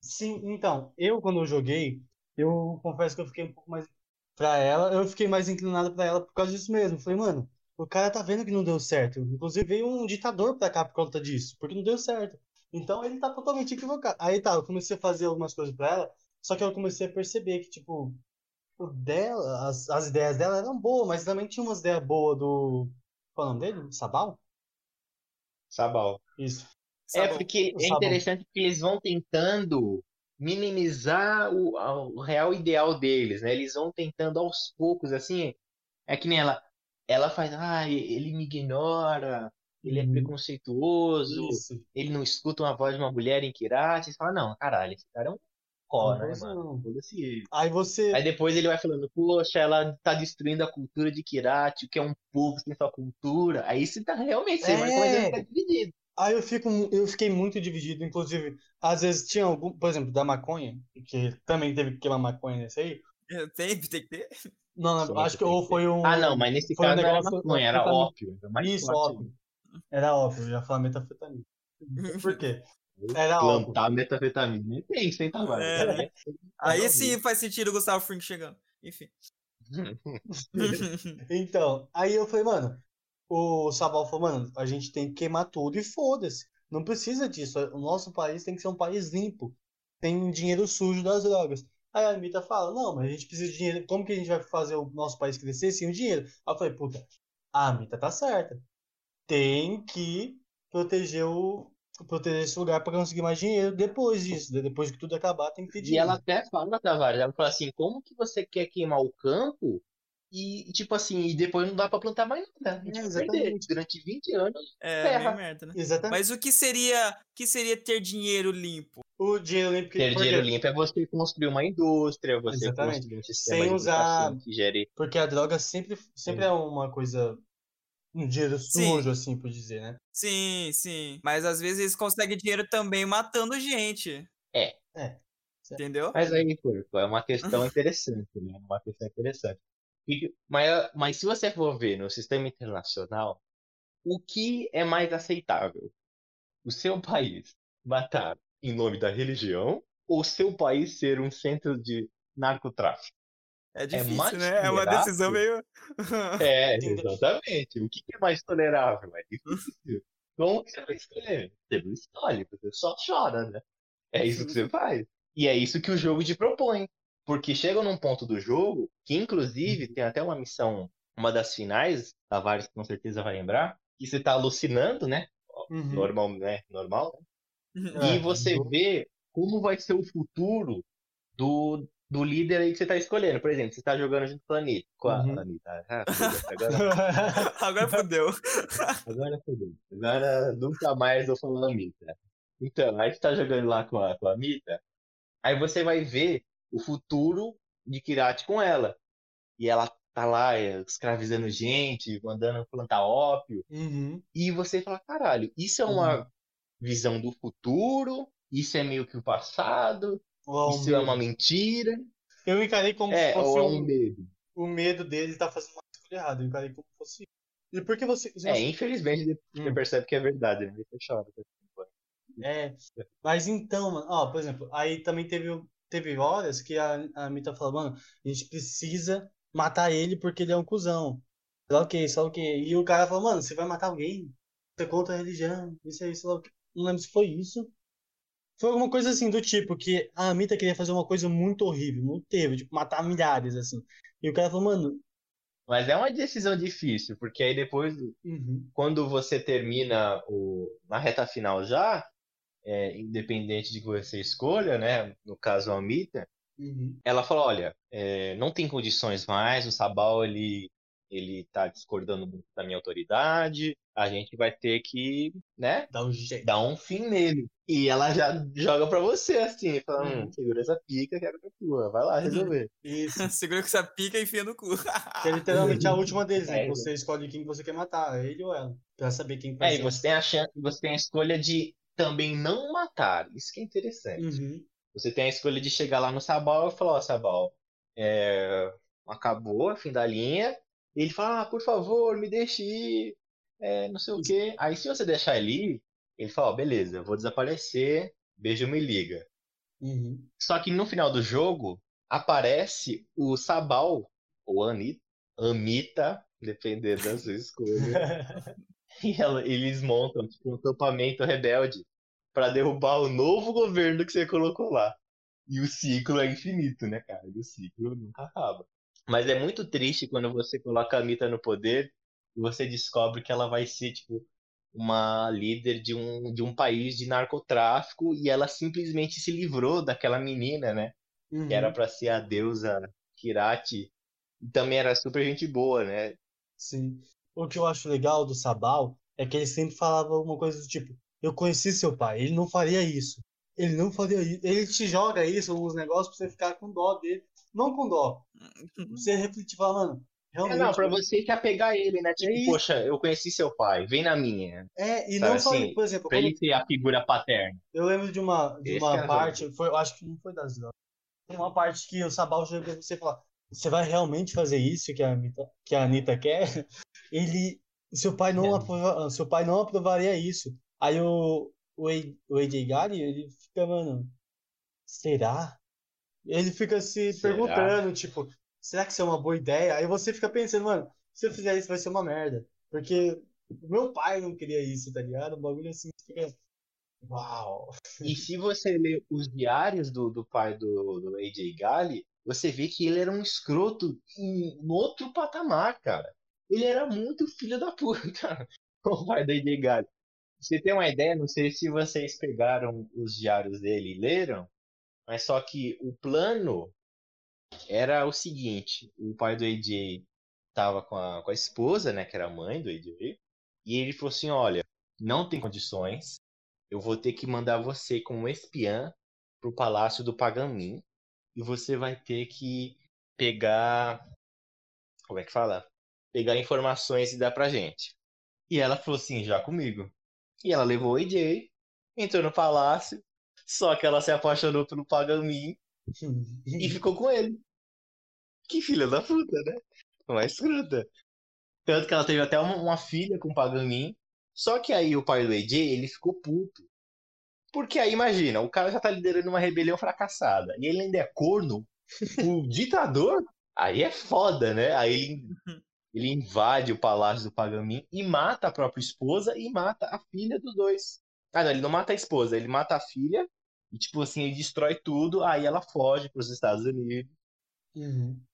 Sim, então, eu quando eu joguei, eu confesso que eu fiquei um pouco mais pra ela, eu fiquei mais inclinado pra ela por causa disso mesmo. Falei, mano, o cara tá vendo que não deu certo. Inclusive veio um ditador pra cá por conta disso, porque não deu certo. Então ele tá totalmente equivocado. Aí tá, eu comecei a fazer algumas coisas pra ela, só que eu comecei a perceber que, tipo, o dela, as, as ideias dela eram boas, mas também tinha umas ideias boas do. Qual é o nome dele? Sabal?
Sabal.
Isso.
É
Sabe?
porque
o
é interessante que eles vão tentando minimizar o, o real ideal deles, né? Eles vão tentando aos poucos, assim. É que nem ela, ela faz, ah, ele me ignora, ele é
Uhum.
preconceituoso,
Isso.
ele não escuta uma voz de uma mulher em Kirati. Você fala, não, caralho, esse cara é um né, mano?
não.
Foda-se ele.
Aí você.
Aí depois ele vai falando, poxa, ela tá destruindo a cultura de Kirati, o que é um povo sem sua cultura. Aí você tá realmente, você vai a
É.
ficar dividido.
Aí eu fico, eu fiquei muito dividido, inclusive, às vezes tinha algum, por exemplo, da maconha, que também teve que queimar maconha nesse aí.
Tem, tem que ter.
Não, não,
Sim,
acho que
tem
ou foi um.
Ah, não, mas nesse
foi um
caso não era
negócio-
maconha, era ópio. era mais
Isso, ópio. Era óbvio, eu ia falar metanfetamina. Por quê? Era óbvio.
Plantar metafetamina. Tem, sem tabaco.
É. Aí sim faz sentido o Gustavo Fring chegando. Enfim.
Então, aí eu falei, mano, o Sabal falou, mano, a gente tem que queimar tudo e foda-se. Não precisa disso. O nosso país tem que ser um país limpo. Tem dinheiro sujo das drogas. Aí a Anitta fala, não, mas a gente precisa de dinheiro. Como que a gente vai fazer o nosso país crescer sem o dinheiro? Aí eu falei, puta, a Anitta tá certa. Tem que proteger o. Proteger esse lugar para conseguir mais dinheiro depois disso. né? Depois que tudo acabar, tem que ter
E
dinheiro.
ela até fala, Tavares, ela fala assim, como que você quer queimar o campo e, tipo assim, e depois não dá pra plantar mais nada. Gente
É,
perder.
exatamente.
Durante 20 anos.
É,
Terra.
merda, né?
Exatamente.
Mas o que seria, que seria ter dinheiro limpo?
O dinheiro limpo que
Ter dinheiro limpo é você construir uma indústria, você
Exatamente.
construir um sistema
Sem
de
usar-
que gere.
Porque a droga sempre, sempre é uma coisa. Um dinheiro
Sim.
sujo, assim, por dizer, né?
Sim, sim. Mas às vezes eles conseguem dinheiro também matando gente.
É.
É.
Entendeu?
Mas aí, pô, é uma questão interessante, né? Uma questão interessante. E- mas, mas se você for ver no sistema internacional, o que é mais aceitável? O seu país matar em nome da religião ou o seu país ser um centro de narcotráfico?
É difícil,
mais
né? É uma decisão meio.
É, exatamente. O que é mais tolerável? É difícil. Como que você vai escolher? Você não escolhe, você só chora, né? É isso que você faz. E é isso que o jogo te propõe. Porque chega num ponto do jogo, que inclusive tem até uma missão, uma das finais, Tavares com certeza vai lembrar, que você tá alucinando, né?
Uhum.
Normal, né? Normal, né?
É,
E você
do-
vê como vai ser o futuro do, do líder aí que você tá escolhendo. Por exemplo, você tá jogando junto com a Anitta. Com a
Uhum.
Anitta. Ah, agora
Agora fodeu.
Agora fodeu. Agora nunca mais eu falo Anitta. Então, aí você tá jogando lá com a, com a Anitta, aí você vai ver o futuro de Kirati com ela. E ela tá lá é, escravizando gente, mandando plantar ópio.
Uhum.
E você fala, caralho, isso é uma visão do futuro? Isso é meio que o passado?
Ou um
Isso é uma
medo.
mentira?
Eu encarei como
É,
se fosse
ou é
um,
um medo?
o medo dele tá fazendo uma escolha errada. Eu encarei como se fosse. E por que você. você
É, infelizmente você
Hum.
percebe que é verdade, né? Você chora.
É, mas então, mano, ó, por exemplo, aí também teve, teve horas que a, a Mita falou, mano, a gente precisa matar ele porque ele é um cuzão. Sei lá o que, sei lá o que. E o cara falou, mano, você vai matar alguém? Você é contra a religião, isso aí, sei lá o que. Não lembro se foi isso. Foi alguma coisa assim, do tipo, que a Amita queria fazer uma coisa muito horrível, muito terrível, tipo, matar milhares, assim. E o cara falou, mano,
Mas é uma decisão difícil, porque aí depois
uhum,
quando você termina o, na reta final já, é, independente de que você escolha, né? No caso a Mita,
uhum,
ela fala, olha, é, não tem condições mais, o Sabal ele ele tá discordando muito da minha autoridade, a gente vai ter que, né,
dá um
dar um fim nele. E ela já joga pra você assim, fala, hum,
Uhum.
segura essa pica que é tua, vai lá resolver.
Isso.
Segura com essa pica e enfia no cu.
Que é literalmente a última deles, né?
É,
Você escolhe quem você quer matar, ele ou ela. Pra saber quem vai
É, e
ser.
você tem a chance, você tem a escolha de também não matar. Isso que é interessante.
Uhum.
Você tem a escolha de chegar lá no Sabal e falar, ó, Sabal, é, acabou, fim da linha. E ele fala, ah, por favor, me deixe ir, é, não sei o quê. Aí se você deixar ele ir, ele fala, ó, beleza, vou desaparecer, beijo, me liga.
Uhum.
Só que no final do jogo, aparece o Sabal, ou Anita, Amita, dependendo da sua escolha. E ela- eles montam tipo, um acampamento rebelde pra derrubar o novo governo que você colocou lá. E o ciclo é infinito, né, cara? E o ciclo nunca acaba. Mas é muito triste quando você coloca a Mita no poder e você descobre que ela vai ser, tipo, uma líder de um, de um país de narcotráfico e ela simplesmente se livrou daquela menina, né?
Uhum.
Que era pra ser a deusa Kirati. E também era super gente boa, né?
Sim. O que eu acho legal do Sabal é que ele sempre falava uma coisa do tipo: Eu conheci seu pai, ele não faria isso. Ele não faria isso. Ele te joga isso, uns negócios pra você ficar com dó dele. Não com dó. Você refletir e mano,
É,
realmente.
não, pra você que apegar ele, né? Tipo,
É isso.
poxa, eu conheci seu pai, vem na minha.
É, e
Sabe
não só,
assim,
por exemplo,
Pra
quando
ele ser a figura paterna.
eu lembro de uma, de
Esse
uma
é
parte, foi, eu acho que não foi das drogas. Tem uma parte que o Sabal chega pra você e fala: Você vai realmente fazer isso que a Anitta, que a Anitta quer? Ele. Seu pai não,
É.
aprova- seu pai não aprovaria isso. Aí o, o, o AJ Gali, ele fica, mano, será? Ele fica se
Será?
perguntando, tipo, será que isso é uma boa ideia? Aí você fica pensando, mano, se eu fizer isso vai ser uma merda. Porque o meu pai não queria isso, tá ligado? Um bagulho assim, fica. Uau!
E se você ler os diários do, do pai do, do AJ Gali, você vê que ele era um escroto em em outro patamar, cara. Ele era muito filho da puta, o pai do AJ Gali. Você tem uma ideia? Não sei se vocês pegaram os diários dele e leram, mas só que o plano era o seguinte: o pai do AJ tava com a, com a esposa, né, que era a mãe do AJ, e ele falou assim: olha, não tem condições, eu vou ter que mandar você como espiã pro palácio do Pagamin e você vai ter que pegar. Como é que fala? Pegar informações e dar pra gente. E ela falou assim, já comigo. E ela levou o AJ, entrou no palácio, só que ela se apaixonou pelo Pagamin e ficou com ele. Que filha da puta, né? Uma escrota. Tanto que ela teve até uma, uma filha com o Pagamin. Só que aí o pai do AJ, ele ficou puto. Porque aí, imagina, o cara já tá liderando uma rebelião fracassada. E ele ainda é corno, o ditador. Aí é foda, né? Aí ele, ele invade o palácio do Pagamin e mata a própria esposa e mata a filha dos dois. Ah, não, ele não mata a esposa, ele mata a filha. E, tipo assim, ele destrói tudo. Aí ela foge pros Estados Unidos
Uhum.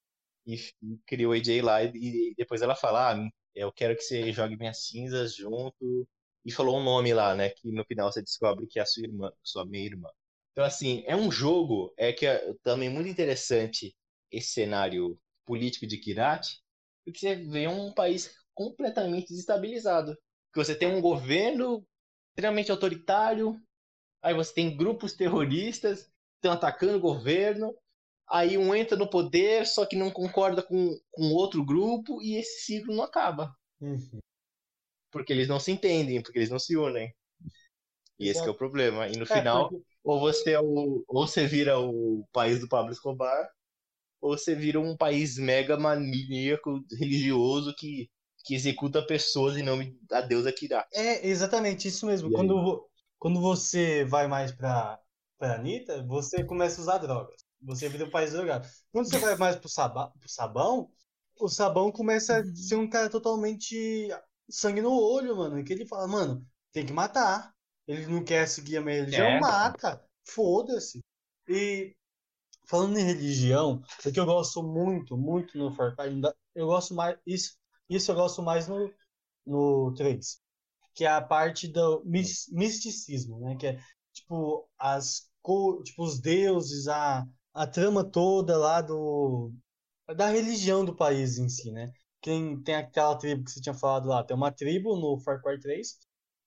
e, e cria o AJ lá. E, e depois ela fala: Ah, eu quero que você jogue minhas cinzas junto. E falou um nome lá, né? Que no final você descobre que é a sua irmã, sua meia-irmã. Então, assim, é um jogo é que é também muito interessante esse cenário político de Kirati, porque você vê um país completamente desestabilizado. Que você tem um governo extremamente autoritário, aí você tem grupos terroristas que estão atacando o governo, aí um entra no poder, só que não concorda com, com outro grupo, e esse ciclo não acaba.
Uhum.
Porque eles não se entendem, porque eles não se unem. E esse que é o problema. E no
É,
final,
porque-
ou você é o, ou você vira o país do Pablo Escobar, ou você vira um país mega maníaco religioso que, que executa pessoas em nome da deusa Kirá.
É exatamente isso mesmo.
E?
Quando, quando você vai mais pra, pra Anitta, você começa a usar drogas. Você vira um país drogado. Quando você vai mais pro, saba, pro sabão, o sabão começa a
Uhum.
ser um cara totalmente sangue no olho, mano. Que ele fala, mano, tem que matar. Ele não quer seguir a minha religião,
É.
mata. Foda-se. E falando em religião, o que eu gosto muito, muito no Far Cry, ainda- eu gosto mais. Isso, isso eu gosto mais no, no 3. Que é a parte do mis- misticismo, né? Que é tipo as co- tipo os deuses, a, a trama toda lá do da religião do país em si, né? Tem, tem aquela tribo que você tinha falado lá, tem uma tribo no Far Cry 3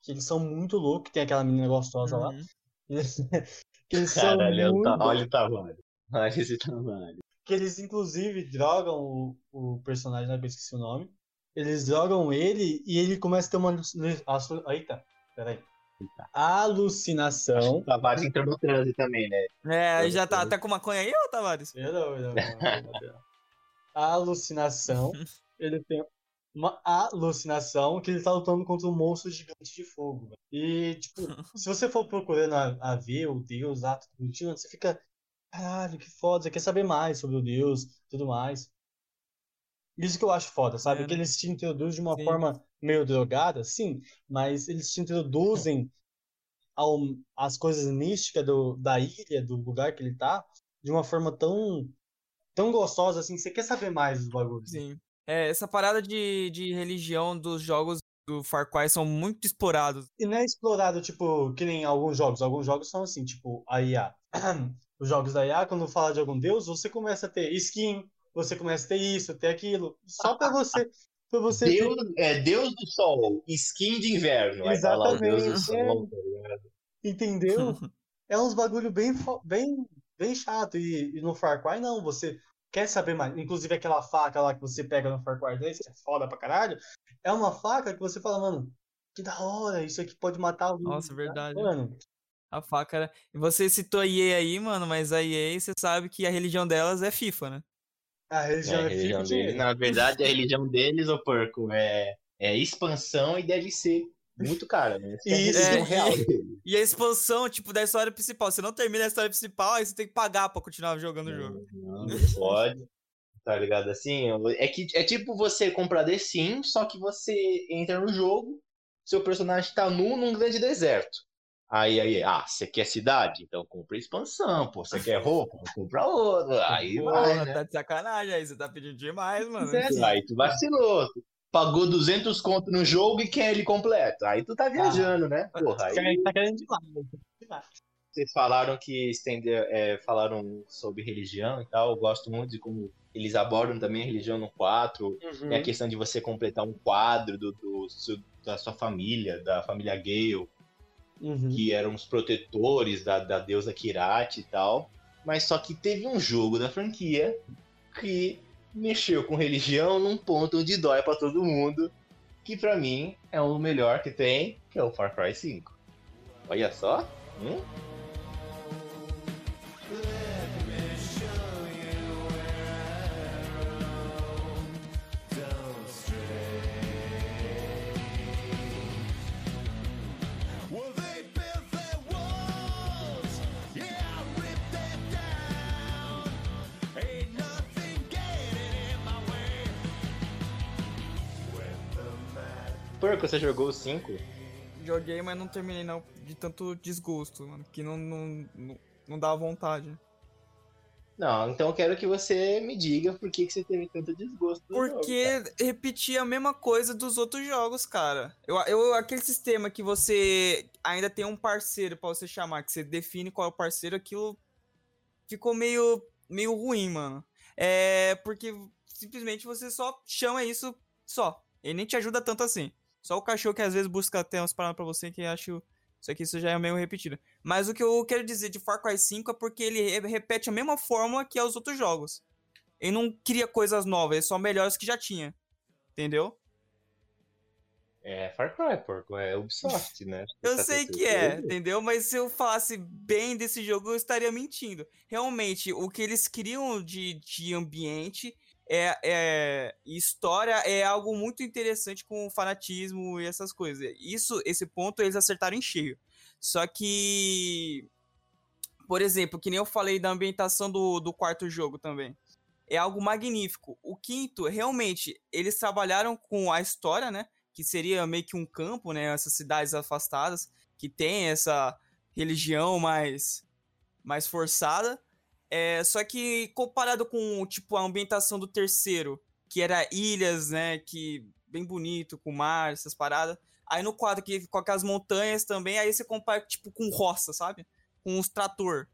que eles são muito loucos, tem aquela menina gostosa lá.
Uhum.
Que eles são
Caralho,
muito...
tá- olha o trabalho. Olha esse trabalho.
que eles inclusive drogam o, o personagem, eu esqueci o nome. Eles drogam ele e ele começa a ter uma Eita, peraí. Alucinação.
O Tavares entrou no transe também, né?
É, já tá até com maconha aí, ô Tavares?
Eu não, eu não. Alucinação. Ele tem uma alucinação que ele tá lutando contra um monstro gigante de fogo. E, tipo, se você for procurando a, a ver o Deus lá, tudo bonitinho, você fica. Caralho, que foda, você quer saber mais sobre o Deus tudo mais. Isso que eu acho foda, sabe?
É,
que
né?
eles te introduzem de uma
Sim.
forma meio drogada, sim, mas eles te introduzem ao, as coisas místicas do, da ilha, do lugar que ele tá, de uma forma tão, tão gostosa assim, que você quer saber mais dos bagulhos.
Sim. É, essa parada de, de religião dos jogos do Far Cry são muito explorados.
E não é explorado, tipo, que nem alguns jogos. Alguns jogos são assim, tipo, a IA. Os jogos da IA, quando fala de algum deus, você começa a ter skin, você começa a ter isso, ter aquilo. Só pra você. Pra você ter-
Deus, é, Deus do Sol, skin de inverno. Tá lá o Deus do
Exatamente,
Sol, tá ligado?
Entendeu? é uns bagulho bem, bem, bem chato. E, e no Far Cry, não. Você quer saber mais. Inclusive aquela faca lá que você pega no Far Cry 10, que é foda pra caralho. É uma faca que você fala, mano, que da hora, isso aqui pode matar alguém.
Nossa, verdade.
Mano,
A faca era. E você citou a EA aí, mano, mas a EA, você sabe que a religião delas é FIFA, né?
A
É,
religião
a
é,
religião
FIFA
deles,
dinheiro.
na verdade, a religião deles, ô porco, é, é expansão e deve ser muito cara, né? Essa é a
Isso.
religião
É,
real
e-. E a expansão, tipo, da história principal. Você não termina a história principal, aí você tem que pagar pra continuar jogando o jogo.
Não, não pode. Tá ligado assim? É que é tipo você comprar The Sims, só que você entra no jogo, seu personagem tá nu num grande deserto. Aí, aí, ah, você quer cidade? Então compra expansão, pô. Você quer roupa? Compra outra. Aí vai, né?
tá de sacanagem aí, você tá pedindo demais, mano.
Sério?
Aí tu vacilou. Tu Pagou 200 conto no jogo e quer ele completo. Aí tu tá viajando, né? Porra, aí
Tá querendo demais.
vocês falaram que estender, é, falaram sobre religião e tal. Eu gosto muito de como eles abordam também a religião no 4. Tem a questão de você completar um quadro do, do da sua família, da família Gale,
Uhum.
que eram os protetores da, da deusa Kirati e tal. Mas só que teve um jogo da franquia que mexeu com religião num ponto onde dói pra todo mundo. Que pra mim é o melhor que tem, que é o Far Cry 5. Olha só. Hum? Porco, você jogou o 5?
Joguei, mas não terminei não, de tanto desgosto, mano, que não, não, não, não dá vontade.
Não, então eu quero que você me diga por que, que você teve tanto desgosto. do jogo.
Porque repetia a mesma coisa dos outros jogos, cara. Eu, eu, aquele sistema que você ainda tem um parceiro pra você chamar, que você define qual é o parceiro, aquilo ficou meio, meio ruim, mano. É porque simplesmente você só chama isso só. Ele nem te ajuda tanto assim. Só o cachorro que às vezes busca até umas paradas pra você que acho. Isso aqui isso já é meio repetido. Mas o que eu quero dizer de Far Cry 5 é porque ele re- repete a mesma fórmula que é os outros jogos. Ele não cria coisas novas, ele só melhora os que já tinha. Entendeu?
É Far Cry, porco. É Ubisoft, né?
Eu
Tá
sei que é,
certeza?
entendeu? Mas se eu falasse bem desse jogo, eu estaria mentindo. Realmente, o que eles criam de, de ambiente é, é história é algo muito interessante com fanatismo e essas coisas. Isso, esse ponto eles acertaram em cheio. Só que, por exemplo, que nem eu falei da ambientação do, do quarto jogo também. É algo magnífico. O quinto, realmente, eles trabalharam com a história, né? que seria meio que um campo, né? Essas cidades afastadas que tem essa religião mais, mais forçada. É, só que comparado com tipo a ambientação do terceiro, que era ilhas, né? Que bem bonito, com mar, essas paradas. Aí no quadro que com aquelas montanhas também, aí você compara tipo com roça, sabe? Com os trator.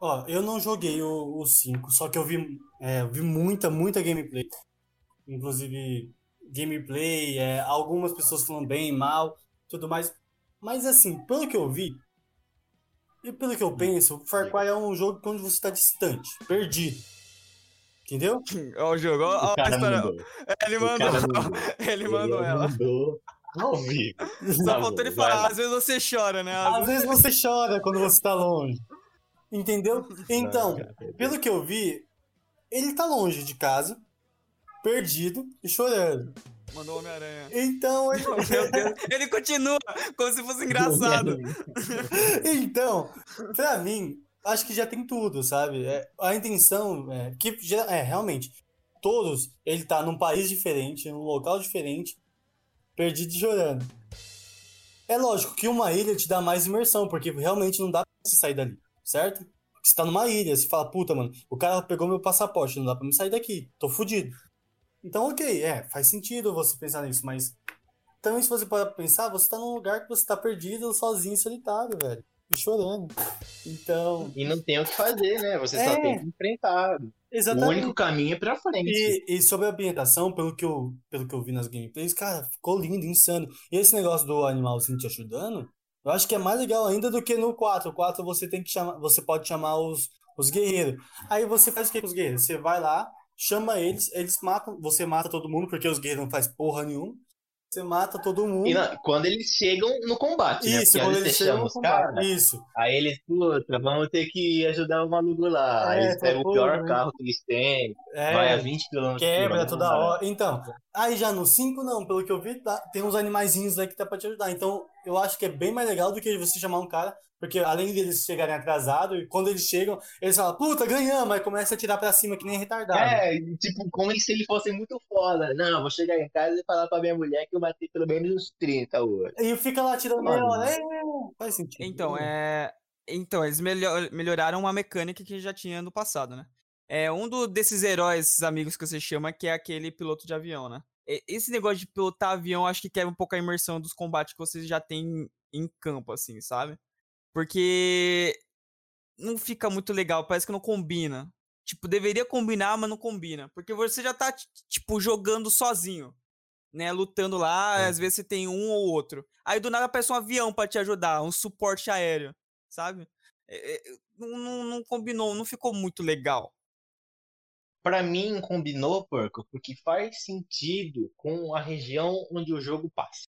Ó, eu não joguei o 5, só que eu vi, é, vi muita, muita gameplay. Inclusive, gameplay, é, algumas pessoas falando bem, mal, tudo mais. Mas assim, pelo que eu vi, e pelo que eu penso, o Far Cry é um jogo onde você está distante, perdido. Entendeu?
Ó o jogo, ó, ó
O
a história.
mandou.
Ele mandou.
mandou.
Ele mandou ela.
mandou ao vivo.
Só
Tá
faltou ele falar, às vezes você chora, né? Às
Às vezes você chora quando você tá longe. Entendeu? Então, pelo que eu vi, ele tá longe de casa, perdido e chorando.
Mandou Homem-Aranha.
Então, ele...
Ele continua como se fosse engraçado.
então, pra mim, acho que já tem tudo, sabe? É, a intenção é que já- é realmente todos ele tá num país diferente, num local diferente, perdido e chorando. É lógico que uma ilha te dá mais imersão, porque realmente não dá pra você sair dali, certo? Você tá numa ilha, você fala, puta, mano, o cara pegou meu passaporte, não dá pra me sair daqui, tô fudido. Então, ok, é, faz sentido você pensar nisso, mas também se você pra pensar, você tá num lugar que você tá perdido, sozinho, solitário, velho. E chorando. Então.
E não tem o que fazer, né? Você só
É.
tem que enfrentar. O
Exatamente.
único caminho é pra frente.
E, e sobre a ambientação, pelo que, eu, pelo que eu vi nas gameplays, cara, ficou lindo, insano. E esse negócio do animal assim te ajudando, eu acho que é mais legal ainda do que no 4. O 4 você tem que chamar, você pode chamar os, os guerreiros. Aí você faz o que com os guerreiros? Você vai lá, chama eles, eles matam, você mata todo mundo, porque os guerreiros não faz porra nenhuma. Você mata todo mundo.
Na- quando eles chegam no combate, né?
Isso,
às
quando eles chegam no combate.
caras,
Isso.
aí eles, puta, vamos ter que ajudar o maluco lá. Aí
É,
eles pegam o
porra,
pior
né?
carro que eles têm,
É,
vai a 20 km
Quebra toda hora. Então, aí já no 5 não, pelo que eu vi, dá- tem uns animaizinhos lá que dá pra te ajudar. Então, eu acho que é bem mais legal do que você chamar um cara, porque além deles chegarem atrasados, e quando eles chegam, eles falam, puta, ganhamos, aí começa a tirar pra cima que nem retardado.
É, tipo, como se ele fosse muito foda. Não, vou chegar em casa e falar pra minha mulher que eu matei pelo menos uns 30 hoje.
E fica lá tirando meia hora. É, faz sentido.
Então, é. Então, eles melhor- melhoraram uma mecânica que já tinha no passado, né? É um do, desses heróis, esses amigos que você chama, que é aquele piloto de avião, né? Esse negócio de pilotar avião, acho que quebra um pouco a imersão dos combates que vocês já têm em campo, assim, sabe? Porque não fica muito legal, parece que não combina. Tipo, deveria combinar, mas não combina. Porque você já tá, tipo, jogando sozinho, né? Lutando lá,
É.
às vezes você tem um ou outro. Aí do nada aparece um avião pra te ajudar, um suporte aéreo, sabe? É, é, não, não- não combinou, não ficou muito legal.
Pra mim, combinou, porco, porque faz sentido com a região onde o jogo passa.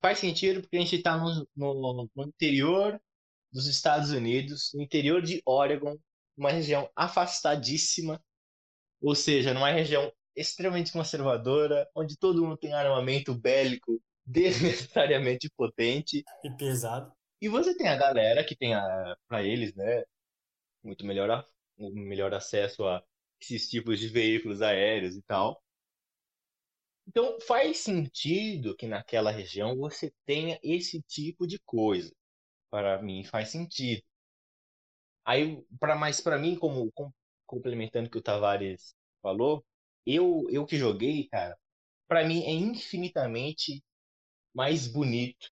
Faz sentido porque a gente tá no, no- no interior dos Estados Unidos, no interior de Oregon, uma região afastadíssima, ou seja, numa região extremamente conservadora, onde todo mundo tem armamento bélico desnecessariamente potente.
E pesado.
E você tem a galera que tem a, para eles, né, muito melhor, a- melhor acesso a esses tipos de veículos aéreos e tal. Então faz sentido que naquela região você tenha esse tipo de coisa. Para mim faz sentido. Aí, para mais para mim, como com- complementando o que o Tavares falou, eu eu que joguei, cara, para mim é infinitamente mais bonito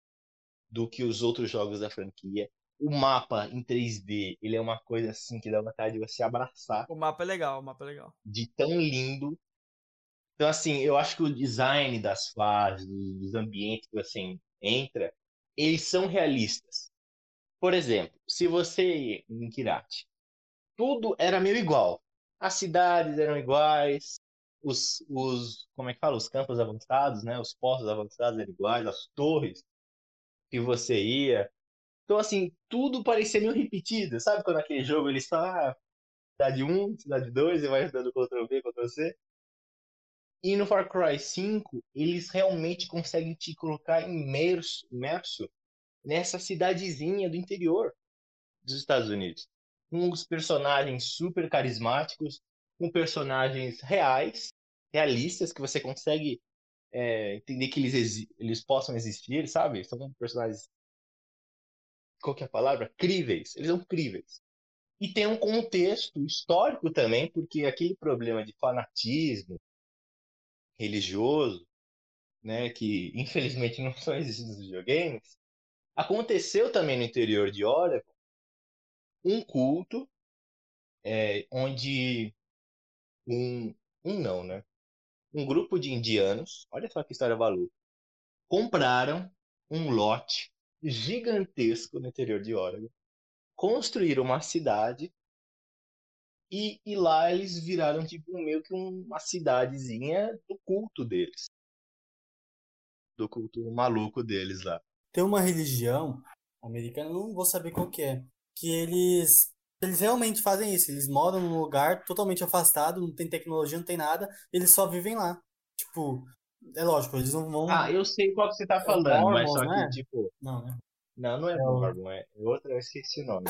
do que os outros jogos da franquia. O mapa em 3D, ele é uma coisa assim que dá vontade de você abraçar,
O mapa é legal, o mapa é legal.
de tão lindo. Então, assim, eu acho que o design das fases, dos ambientes que você entra, eles são realistas. Por exemplo, se você em Kirati, tudo era meio igual. As cidades eram iguais, os, os, como é que fala? Os campos avançados, né? Os postos avançados eram iguais, as torres que você ia. Então, assim, tudo parecia meio repetido. Sabe quando aquele jogo ele só, ah, cidade 1, cidade 2, e vai dando Ctrl V, Ctrl C? E no Far Cry 5, eles realmente conseguem te colocar imerso, imerso nessa cidadezinha do interior dos Estados Unidos. Com os personagens super carismáticos, com personagens reais, realistas, que você consegue é, entender que eles, eles possam existir, sabe? São personagens. Qual que é a palavra? Críveis. Eles são críveis. E tem um contexto histórico também, porque aquele problema de fanatismo religioso, né, que infelizmente não só existe nos videogames, aconteceu também no interior de Oregon um culto é, onde um, um não, né? Um grupo de indianos, olha só que história maluca, compraram um lote gigantesco no interior de Oregon, construíram uma cidade e, e lá eles viraram tipo meio que uma cidadezinha do culto deles. Do culto maluco deles lá.
Tem uma religião americana, não vou saber qual que é, que eles eles realmente fazem isso, eles moram num lugar totalmente afastado, não tem tecnologia, não tem nada, eles só vivem lá. Tipo, é lógico, eles não vão.
Ah, eu sei qual que você tá
o
falando, mas
Mormons,
só que,
né?
tipo,
Não, né?
não, não é
É
Mormon, é outra, eu esqueci o nome.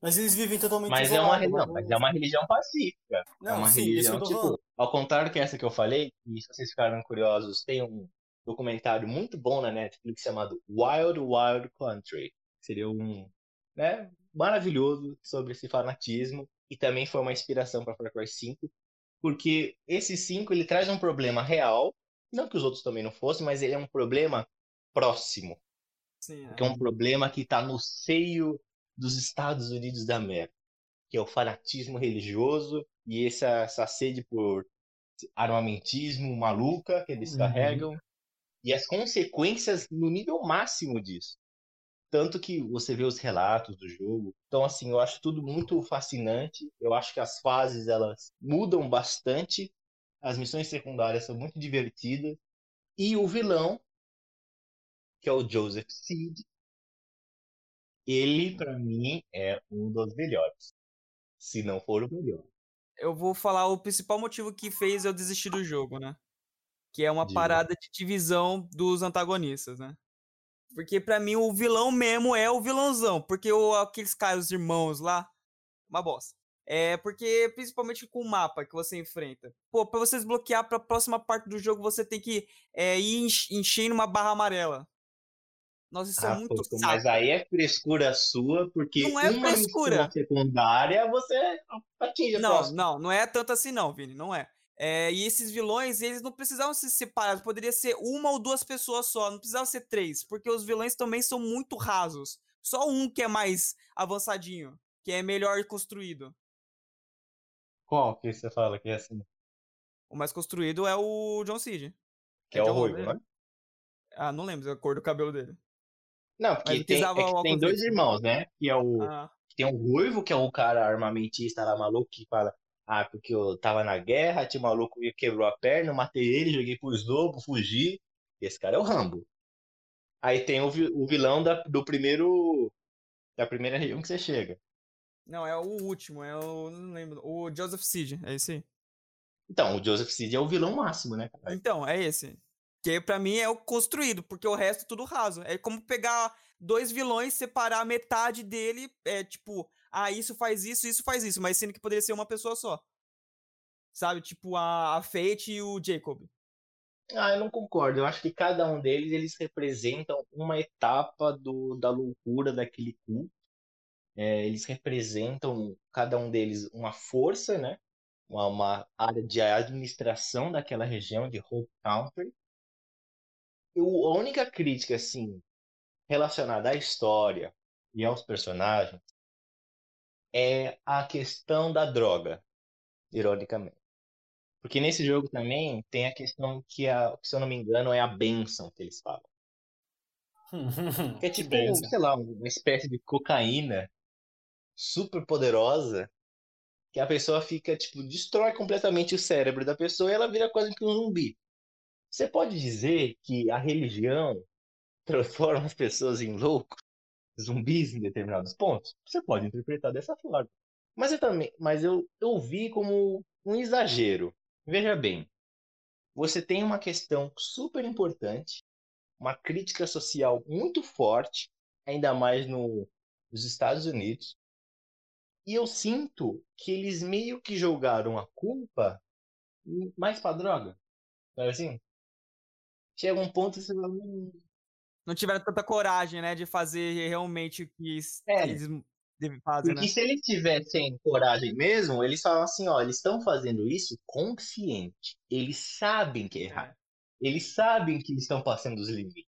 Mas eles vivem totalmente
Mas é uma,
isolados,
re- não,
mas
mas é uma religião pacífica. É
Não,
uma
sim, isso que
religião,
eu tô
tipo, ao contrário que essa que eu falei, e se vocês ficaram curiosos, tem um documentário muito bom na Netflix chamado Wild Wild Country. Seria um, né, maravilhoso sobre esse fanatismo e também foi uma inspiração para Far Cry 5, porque esse 5 ele traz um problema real Não que os outros também não fossem, mas ele é um problema próximo.
Sim, é.
Que é um problema que está no seio dos Estados Unidos da América, que é o fanatismo religioso e essa, essa sede por armamentismo maluca que eles
Uhum.
carregam e as consequências no nível máximo disso. Tanto que você vê os relatos do jogo. Então, assim, eu acho tudo muito fascinante. Eu acho que as fases, elas mudam bastante. As missões secundárias são muito divertidas. E o vilão, que é o Joseph Seed, ele, pra mim, é um dos melhores. Se não for o melhor.
Eu vou falar o principal motivo que fez eu desistir do jogo, né? Que é uma
Diga.
parada de divisão dos antagonistas, né? Porque pra mim o vilão mesmo é o vilãozão. Porque o, aqueles caras, os irmãos lá, uma bosta. É porque, principalmente com o mapa que você enfrenta. Pô, pra você desbloquear pra próxima parte do jogo, você tem que é, ir enche- enchendo uma barra amarela. Nossa, isso é
Ah,
muito
pô, mas aí é frescura sua, porque
Não é
uma
frescura.
secundária você atinge a
Não,
próxima.
não, não é tanto assim não, Vini, não é. É, e esses vilões, eles não precisavam ser separados, poderia ser uma ou duas pessoas só, não precisava ser três, porque os vilões também são muito rasos. Só um que é mais avançadinho, que é melhor construído.
Qual que você fala que é assim?
O mais construído é o John Cid.
Que é o
John,
ruivo,
né?
né?
Ah, não lembro a cor do cabelo dele.
Não, porque tem, é que
o
tem dois
dele.
irmãos, né? Que é o,
Ah,
tem o ruivo, que é o cara armamentista lá maluco que fala Ah, porque eu tava na guerra, tinha um maluco que quebrou a perna, eu matei ele, joguei pros lobos, fugi. Esse cara é o Rambo. Aí tem o, o vilão da, do primeiro. Da primeira região que você chega.
Não, é o último, é o. Não lembro. O Joseph Seed, é esse aí.
Então, o Joseph Seed é o vilão máximo, né, cara?
Então, é esse. Que pra mim é o construído, porque o resto é tudo raso. É como pegar dois vilões, separar metade dele, é tipo, ah, isso faz isso, isso faz isso, mas sendo que poderia ser uma pessoa só. Sabe? Tipo a, a Fate e o Jacob.
Ah, eu não concordo. Eu acho que cada um deles, eles representam uma etapa do, da loucura daquele culto. É, eles representam, cada um deles, uma força, né? Uma, uma área de administração daquela região de Hope Country. Eu, a única crítica, assim, relacionada à história e aos personagens é a questão da droga, ironicamente. Porque nesse jogo também tem a questão que, a, se eu não me engano, é a bênção que eles falam. Que é tipo, sei lá, uma espécie de cocaína super poderosa que a pessoa fica, tipo, destrói completamente o cérebro da pessoa e ela vira quase que um zumbi. Você pode dizer que a religião transforma as pessoas em loucos, zumbis em determinados pontos? Você pode interpretar dessa forma. Mas eu também, mas eu, eu vi como um exagero. Veja bem, você tem uma questão super importante, uma crítica social muito forte, ainda mais no, nos Estados Unidos. E eu sinto que eles meio que jogaram a culpa mais pra droga. Sabe assim? Chega um ponto que você fala, "Hum,
Não tiveram tanta coragem, né, de fazer realmente o que
É.
eles devem fazer,
Porque
né?
se eles tivessem coragem mesmo, eles falam assim, ó, eles estão fazendo isso consciente. Eles sabem que é errado. Eles sabem que eles estão passando os limites.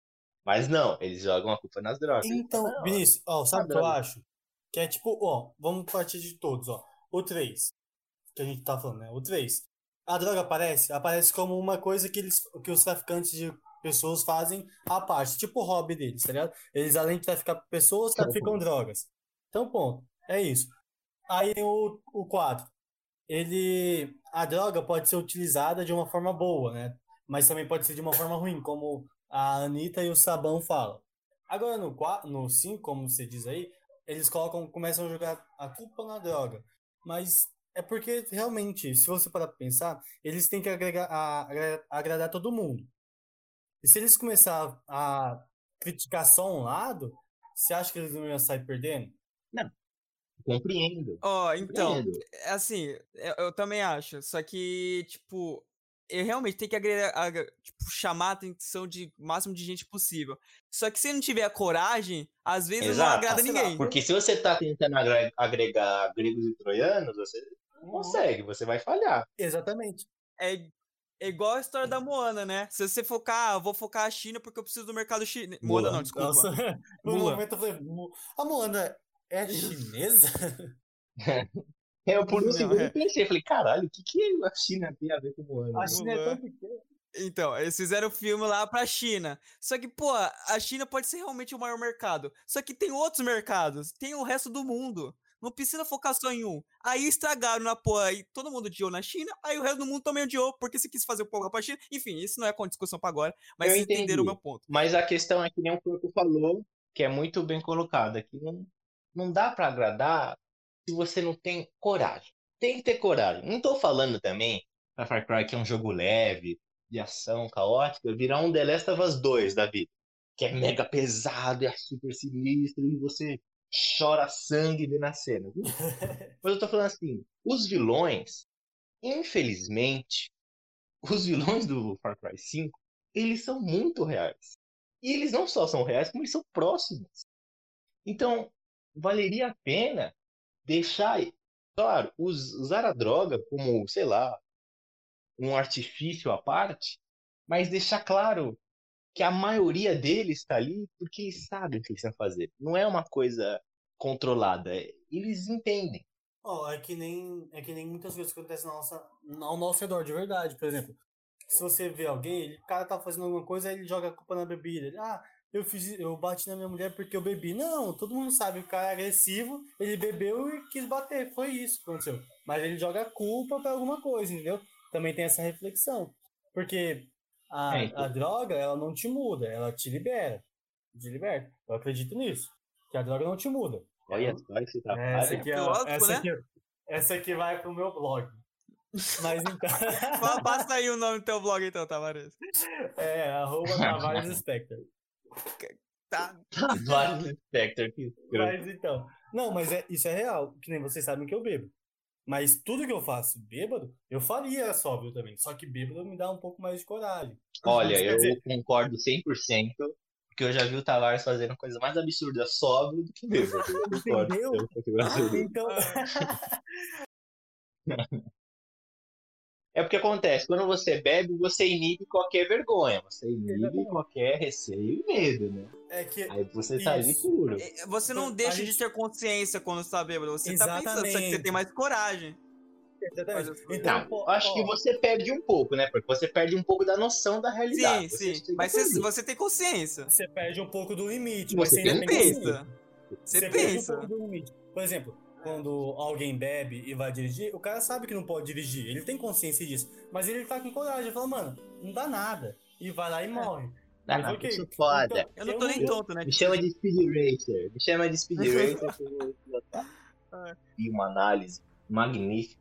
Mas não, eles jogam a culpa nas drogas.
Então,
Não,
Vinícius, ó, sabe o que eu acho? Que é tipo, ó, vamos partir de todos, ó. O 3, que a gente tá falando, né? O 3. A droga aparece? Aparece como uma coisa que, eles, que os traficantes de pessoas fazem à parte, tipo o hobby deles, tá ligado? Eles, além de traficar pessoas, traficam drogas. Então, ponto. É isso. Aí tem o, o 4. Ele. A droga pode ser utilizada de uma forma boa, né? Mas também pode ser de uma forma ruim, como a Anitta e o Sabão falam. Agora no 4, no 5, como você diz aí, eles colocam, começam a jogar a culpa na droga. Mas é porque realmente, se você parar pra pensar, eles têm que agregar, a- agra- agradar todo mundo. E se eles começar a criticar só um lado, você acha que eles não iam sair perdendo?
Compreendo.
Ó, então,
compreendo.
é assim, eu, eu também acho. Só que, tipo, eu realmente tenho que agregar, tipo, chamar a atenção de máximo de gente possível. Só que se não tiver a coragem, às vezes não
Exato.
agrada
Ah, sei lá,
ninguém.
Porque se você tá tentando agre- agregar gregos e troianos, você não consegue, você vai falhar.
Exatamente.
É, É igual a história da Moana, né? Se você focar, ah, vou focar a China porque eu preciso do mercado chinês. Moana não, desculpa.
Nossa, no momento eu falei, "Mu- a Moana é chinesa?
É, eu por um
Não,
segundo
é.
eu pensei, falei, caralho, o que, que a China tem a ver com o ano?
A China é tão pequena.
Então, eles fizeram o filme lá pra China. Só que, pô, a China pode ser realmente o maior mercado. Só que tem outros mercados, tem o resto do mundo. Não precisa focar só em um. Aí estragaram na porra, aí todo mundo odiou na China, aí o resto do mundo também odiou, porque se quis fazer o porra pra China. Enfim, isso não é com discussão pra agora, mas
Eu
vocês entenderam o meu ponto.
Mas a questão é que nem o Corpo falou, que é muito bem colocada, que não, não dá pra agradar se você não tem coragem. Tem que ter coragem. Não tô falando também pra Far Cry que é um jogo leve, de ação caótica, virar um The Last of Us 2 da vida. Que é mega pesado, é super sinistro, e você chora sangue vendo a cena. viu? Mas eu tô falando assim, os vilões, infelizmente, os vilões do Far Cry 5, eles são muito reais. E eles não só são reais, como eles são próximos. Então, valeria a pena deixar, claro, us- usar a droga como, sei lá, um artifício à parte, mas deixar claro que a maioria deles está ali porque eles sabem o que eles estão fazendo. Não é uma coisa controlada. é- Eles entendem.
Ó, é que nem é que nem muitas coisas que acontecem na nossa, ao nosso redor, de verdade. Por exemplo, se você vê alguém, ele, o cara tá fazendo alguma coisa, ele joga a culpa na bebida. Ele, ah, eu fiz, eu bati na minha mulher porque eu bebi. Não, todo mundo sabe, o cara é agressivo, ele bebeu e quis bater. Foi isso que aconteceu. Mas ele joga a culpa pra alguma coisa, entendeu? Também tem essa reflexão. Porque a,
É, então.
a droga, ela não te muda, ela te libera. Te liberta. Eu acredito nisso. Que a droga não te muda.
Olha só esse
Essa aqui, é,
Lógico,
essa,
né?
aqui, essa aqui vai pro meu blog. Mas então.
Passa aí o nome do teu blog então, Tavares.
é, arroba Tavares Spectre.
Tá.
Vários Spectre que
Mas então. Não, mas é, isso é real. Que nem vocês sabem que eu bebo. Mas tudo que eu faço bêbado, eu faria sóbrio também. Só que bêbado me dá um pouco mais de coragem.
Olha,
Quer
eu
dizer-
concordo 100%, porque eu já vi o Tavares fazendo coisa mais absurda sóbrio do que bêbado.
Entendeu?
Eu concordo.
Então.
É porque acontece, quando você bebe, você inibe qualquer vergonha, você inibe
Exatamente.
qualquer receio e medo, né?
É que.
Aí você tá ali
Isso.
puro.
É, Você não
Então,
deixa de
gente-
ter consciência quando você tá bêbado. Você tá pensando, só que você
Exatamente.
tem mais coragem.
Exatamente. Então,
Não,
pô,
acho
ó,
que você perde um pouco, né? Porque você perde um pouco da noção da realidade.
Sim,
Você
sim. Mas você, você tem consciência.
Você perde um pouco do limite.
Você
mas você.
Pensa. Você
perde um
pensa.
pouco do limite. Por exemplo, quando alguém bebe e vai dirigir, o cara sabe que não pode dirigir. Ele tem consciência disso. Mas ele tá com coragem. Ele fala, mano, não dá nada. E vai lá e morre.
Ah,
Mas ok.
eu sou foda.
Então,
Eu não tô nem
eu-
tonto, né?
Me chama de Speed Racer. Me chama de Speed Racer. E uma análise magnífica.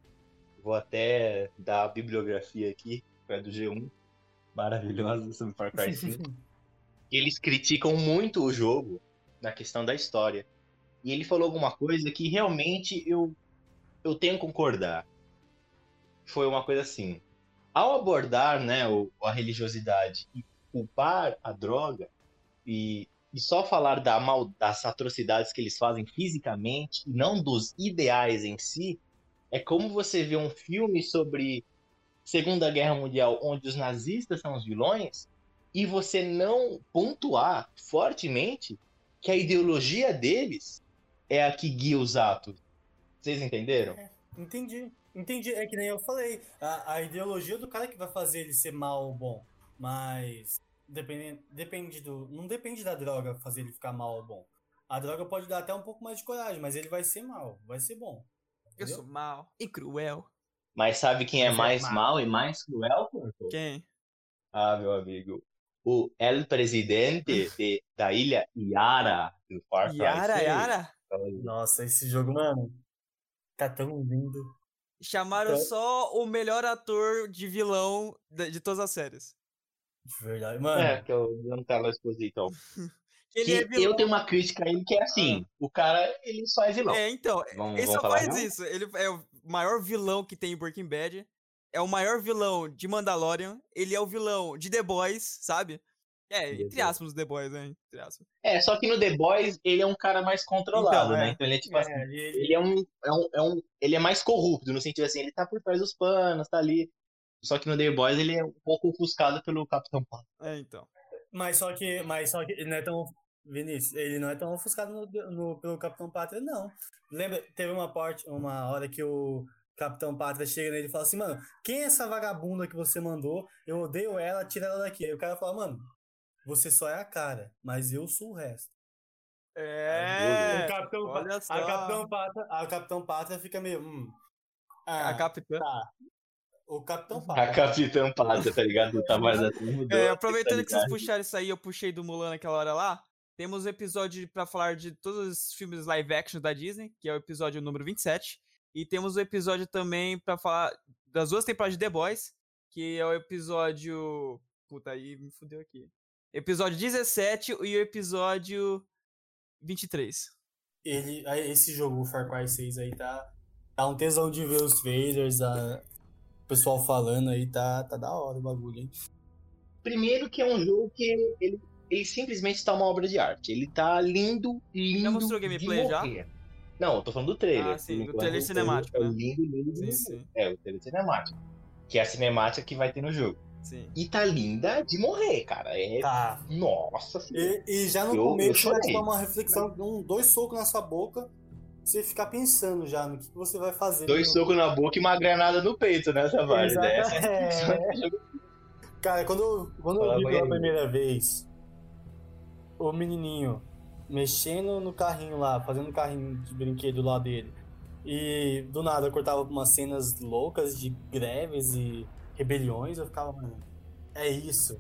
Vou até dar a bibliografia aqui, que é do G1. Maravilhosa sobre Far Cry 5. Eles criticam muito o jogo na questão da história. E ele falou alguma coisa que realmente eu, eu tenho que concordar. Foi uma coisa assim. Ao abordar né, o- a religiosidade e culpar a droga, e, e só falar da mal, das atrocidades que eles fazem fisicamente e não dos ideais em si, é como você vê um filme sobre Segunda Guerra Mundial onde os nazistas são os vilões e você não pontuar fortemente que a ideologia deles é a que guia os atos. Vocês entenderam?
Entendi. Entendi. É que nem eu falei. A, a ideologia do cara que vai fazer ele ser mal ou bom. Mas. Depende, depende do. Não depende da droga fazer ele ficar mal ou bom. A droga pode dar até um pouco mais de coragem, mas ele vai ser mal, vai ser bom.
Eu
Entendeu?
sou mal e cruel.
Mas sabe quem é
é
mais
má.
mal e mais cruel, Corpo?
Quem?
Ah, meu amigo. O El Presidente de, da ilha Yara do Far Cry
Yara,
6.
Yara?
Nossa, esse jogo, mano. Tá tão lindo.
Chamaram
Então-
só o melhor ator de vilão de, de todas as séries.
De verdade. Mano,
É, que é o Giancarlo Esposito.
Ele
Que
é vilão.
eu tenho uma crítica a ele que é assim, o cara, ele só é vilão.
É, então,
Vamos,
ele
vamos
só faz
real?
isso. Ele é o maior vilão que tem em Breaking Bad. É o maior vilão de Mandalorian. Ele é o vilão de The Boys, sabe? É, entre aspas, The Boys, né? Entre aspas.
É, só que no The Boys ele é um cara mais controlado,
Então,
né?
é.
Então ele é tipo assim,
é, ele,
ele é um, é um, é um- ele é mais corrupto, no sentido assim, ele tá por trás dos panos, tá ali Só que no The Boys ele é um pouco ofuscado pelo Capitão Pátria.
É, então.
Mas só que, mas só que ele não é tão. Vinícius, ele não é tão ofuscado no, no- pelo Capitão Pátria, não. Lembra, teve uma, parte, uma hora que o Capitão Pátria chega nele e fala assim, mano, quem é essa vagabunda que você mandou? Eu odeio ela, tira ela daqui. Aí o cara fala, mano, você só é a cara, mas eu sou o resto.
É.
o Capitão,
olha só.
a Capitão Pátria, a Capitão Pátria fica meio. Hum, ah,
A capitã.
tá. O Capitão
A
Pátria.
Capitã Pátria, tá ligado? O Tavares assim.
É,
a
aproveitando que vocês puxaram isso aí, eu puxei do Mulan naquela hora lá. Temos o episódio pra falar de todos os filmes live action da Disney, que é o episódio número 27. E temos o episódio também pra falar das duas temporadas de The Boys, que é o episódio. Puta, aí me fudeu aqui. Episódio 17 e o episódio 23.
Ele, esse jogo, o Far Cry 6 aí, tá, tá um tesão de ver os trailers, a, o pessoal falando aí, tá, tá da hora o bagulho, hein?
Primeiro que é um jogo que ele, ele, ele simplesmente tá uma obra de arte. Ele tá lindo, lindo.
mostrou
de
gameplay já?
Não, eu tô falando do trailer.
Ah, sim, do trailer
o
cinemático,
É
né?
lindo, lindo,
Sim,
lindo.
sim,
É, o trailer cinemático. Que é a cinemática que vai ter no jogo.
Sim.
E tá linda de morrer, cara. É.
Tá.
Nossa senhora.
E, e já no
Eu- eu
começo vai
chorei.
te dar uma reflexão, um, dois socos na sua boca, você ficar pensando já no que, você vai fazer.
Dois socos na boca e uma granada no peito, né, Tavares? Essa
É. Cara, quando, eu- quando eu vi pela primeira vez o menininho mexendo no carrinho lá, fazendo um carrinho de brinquedo lá dele, e do nada eu cortava umas cenas loucas de greves e rebeliões, eu ficava, mano, é isso.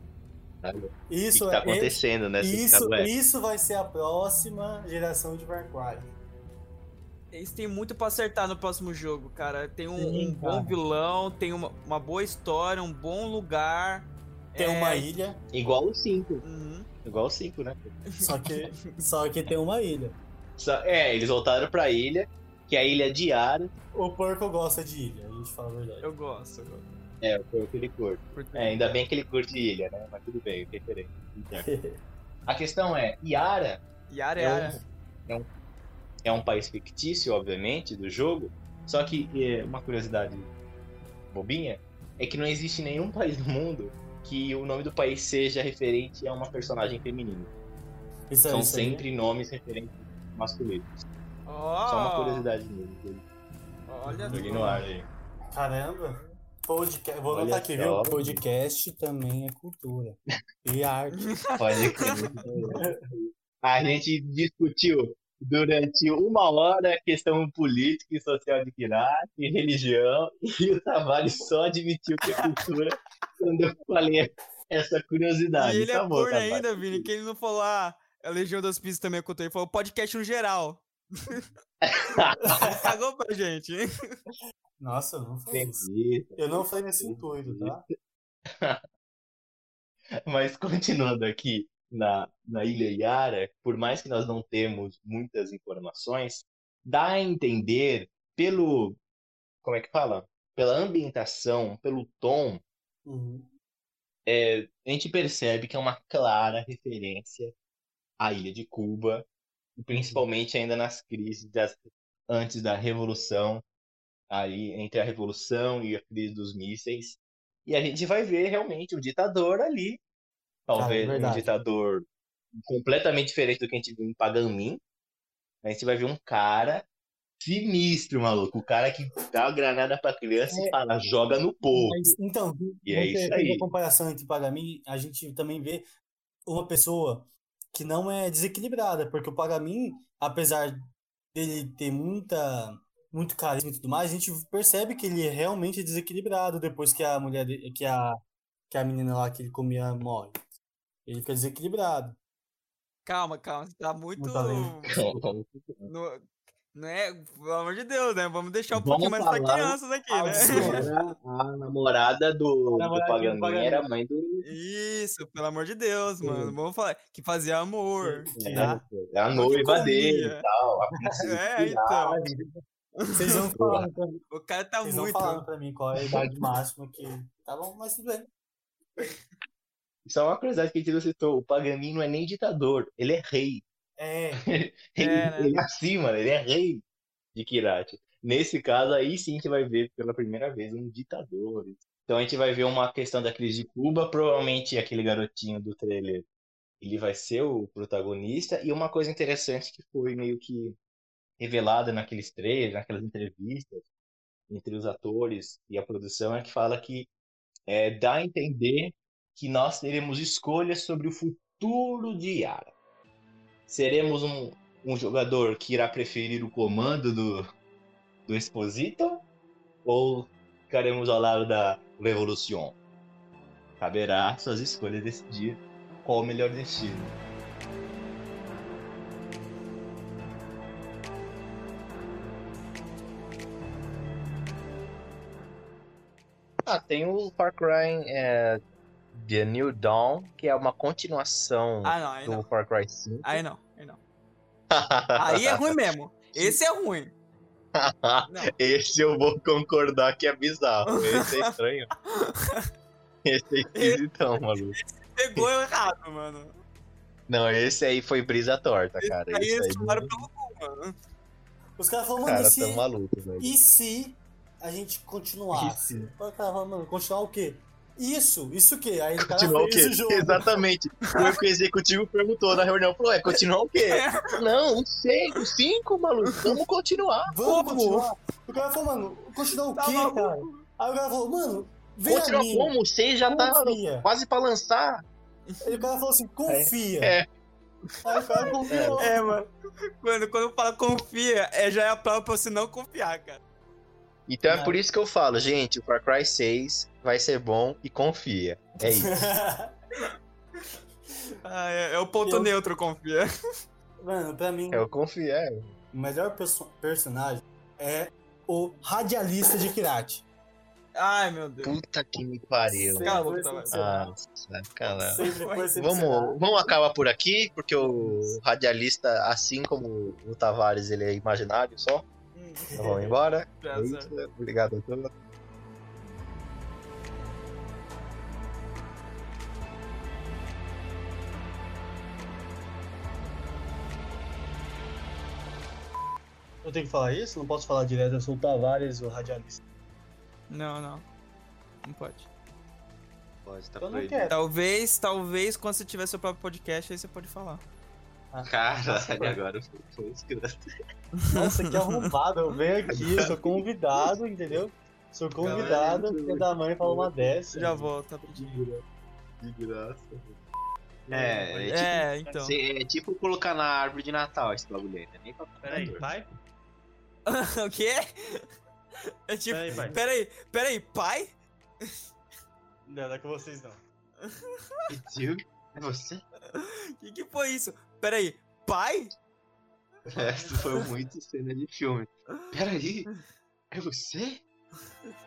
O que,
Isso
que tá
é.
acontecendo, né?
Isso,
"Ué,
isso vai ser a próxima geração de Far Cry.
Eles têm muito pra acertar no próximo jogo, cara. Tem um,
Sim,
um bom vilão, tem uma, uma boa história, um bom lugar.
Tem
é,
uma ilha,
Igual o 5.
uhum.
Igual o 5, né?
só que, só que tem uma ilha.
Só- É, eles voltaram pra ilha, que é a ilha de Ara.
O porco gosta de ilha, a gente fala a verdade.
Eu gosto, eu gosto.
É, foi o que ele curte. É, ainda bem que ele curte ilha, né? Mas tudo bem, referente. A questão é, Yara
Yara,
é
Yara.
um, é, um, é um país fictício, obviamente, do jogo. Só que é, uma curiosidade bobinha é que não existe nenhum país no mundo que o nome do país seja referente a uma personagem feminina.
Isso aí,
São
isso aí.
sempre nomes referentes masculinos.
Ó,
Só uma curiosidade mesmo.
Olha
Joguei no ar aí.
Caramba. Podcast, vou
Olha
anotar aqui,
só.
viu? Podcast também é cultura. E arte.
Pode crer. A gente discutiu durante uma hora a questão política e social de Kirat, e religião, e o Tavares só admitiu que é cultura quando eu falei essa curiosidade.
E ele
tá
é
bom,
corno
Tavares.
ainda, Vini, que ele não falou, ah, a Legião das Pistas também é cultura. Ele falou podcast no geral. Cagou pra gente, hein?
Nossa, eu não falei isso.
Entendi.
Eu não falei nesse intuito, tá?
Mas continuando aqui na, na Ilha Yara, por mais que nós não temos muitas informações, dá a entender pelo, como é que fala? Pela ambientação, pelo tom,
Uhum.
é, a gente percebe que é uma clara referência à Ilha de Cuba, e principalmente ainda nas crises das, antes da Revolução, aí entre a Revolução e a crise dos mísseis. E a gente vai ver realmente um ditador ali, talvez um
verdade.
ditador completamente diferente do que a gente viu em Paganmin. A gente vai ver um cara sinistro, maluco, o cara que dá a granada pra criança e fala, joga no povo.
Mas, então,
E é isso aí.
a comparação entre Pagamin, a gente também vê uma pessoa que não é desequilibrada, porque o Pagamin, apesar dele ter muita muito carisma e tudo mais, a gente percebe que ele é realmente desequilibrado depois que a mulher que a que a menina lá que ele comia morre. Ele fica desequilibrado.
Calma, calma. Você tá muito. No- Não é, pelo amor de Deus, né? Vamos deixar um
Vamos
pouquinho mais pra crianças aqui, né?
sim.
A namorada do,
A namorada
do Paganini,
Paganini.
era a mãe do.
Isso, pelo amor de Deus, mano. Vamos falar que fazia amor.
Sim.
tá?
É, a noiva dele e tal. A
É, então.
Vocês vão pra mim,
O cara tá
vocês
muito.
falando pra mim qual é a idade máxima que tá bom, mas tudo bem.
Só uma curiosidade que a gente não citou: o Paganini não é nem ditador, ele é rei.
É,
Ele,
né?
ele é assim, mano, ele é rei de Kirati. Nesse caso aí sim que vai ver pela primeira vez um ditador. Então a gente vai ver uma questão da crise de Cuba, provavelmente aquele garotinho do trailer, ele vai ser o protagonista, e uma coisa interessante que foi meio que revelada naqueles trailers, naquelas entrevistas, entre os atores e a produção, é que fala que é, dá a entender que nós teremos escolhas sobre o futuro de Yara. Seremos um, um jogador que irá preferir o comando do, do Exposito ou ficaremos ao lado da Revolução? Caberá suas escolhas decidir qual o melhor destino. Ah, tem o Far Cry é, The New Dawn, que é uma continuação
Ah, não,
do
não.
Far Cry 5.
Aí não, aí não. Aí é ruim mesmo. Esse é ruim.
Esse eu vou concordar que é bizarro. Esse é estranho. Esse é esquisitão, maluco.
Pegou errado, mano.
Não, esse aí foi brisa torta, cara.
Aí
Esse
eles
aí,
tomaram pelo cu, mano.
Os caras falam, mano,
cara,
e se,
tão maluco, velho.
e se a gente continuasse? O cara fala, mano, continuar o quê? Isso, isso o quê? Aí o cara
Continuar o quê?
o.
Exatamente. O executivo perguntou na reunião, falou, é, continuar o quê? Não, o 6, o 5, maluco, vamos continuar.
Vamos
Como?
continuar? O cara falou, mano, continuar o
Tá
quê,
maluco?
cara? Aí o cara falou, mano, vem a
Continuar como? O 6 já tá
confia.
quase pra lançar.
Aí o cara falou assim, confia.
É.
Aí o cara confiou.
É, mano. Quando, quando fala confia, é, já é a prova pra você não confiar, cara.
Então é
Não.
por isso que eu falo, gente, o Far Cry 6 vai ser bom e confia. É isso.
Ah, é, é o ponto
Eu-
neutro, confia.
mano, pra mim,
Eu confio, é.
o melhor perso- personagem é o radialista de Kirati.
Ai, meu Deus.
Puta que me pariu.
Sempre
Cala a
foi
boca, Tavares.
excepcional.
Nossa, cara. Vamos, vamos acabar por aqui, porque o radialista, assim como o Tavares, ele é imaginário só. Então vamos embora.
Tá
É
certo.
isso. Obrigado a todos.
Eu tenho que falar isso? Não posso falar direto, eu sou o Tavares, o radialista.
Não, não. Não pode.
Pode, tá
Eu não quero.
Talvez, talvez, quando você tiver seu próprio podcast, aí você pode falar.
Caralho, agora foi, foi escroto.
Nossa, que arrombado. Eu venho aqui, eu sou convidado, entendeu? Sou convidado, filho da mãe fala uma dessa.
Já volto, rapidinho.
De graça.
É, é, tipo,
É, então.
cê- é tipo colocar na árvore de Natal esse bagulho aí, né? Nem pra
Peraí, pai?
o quê? É tipo.
Peraí, pai.
Peraí, peraí, pai?
Não, não é com vocês não.
Tio, é você?
O que, que foi isso? Peraí, pai?
Essa foi muito cena de filme. Peraí, é você?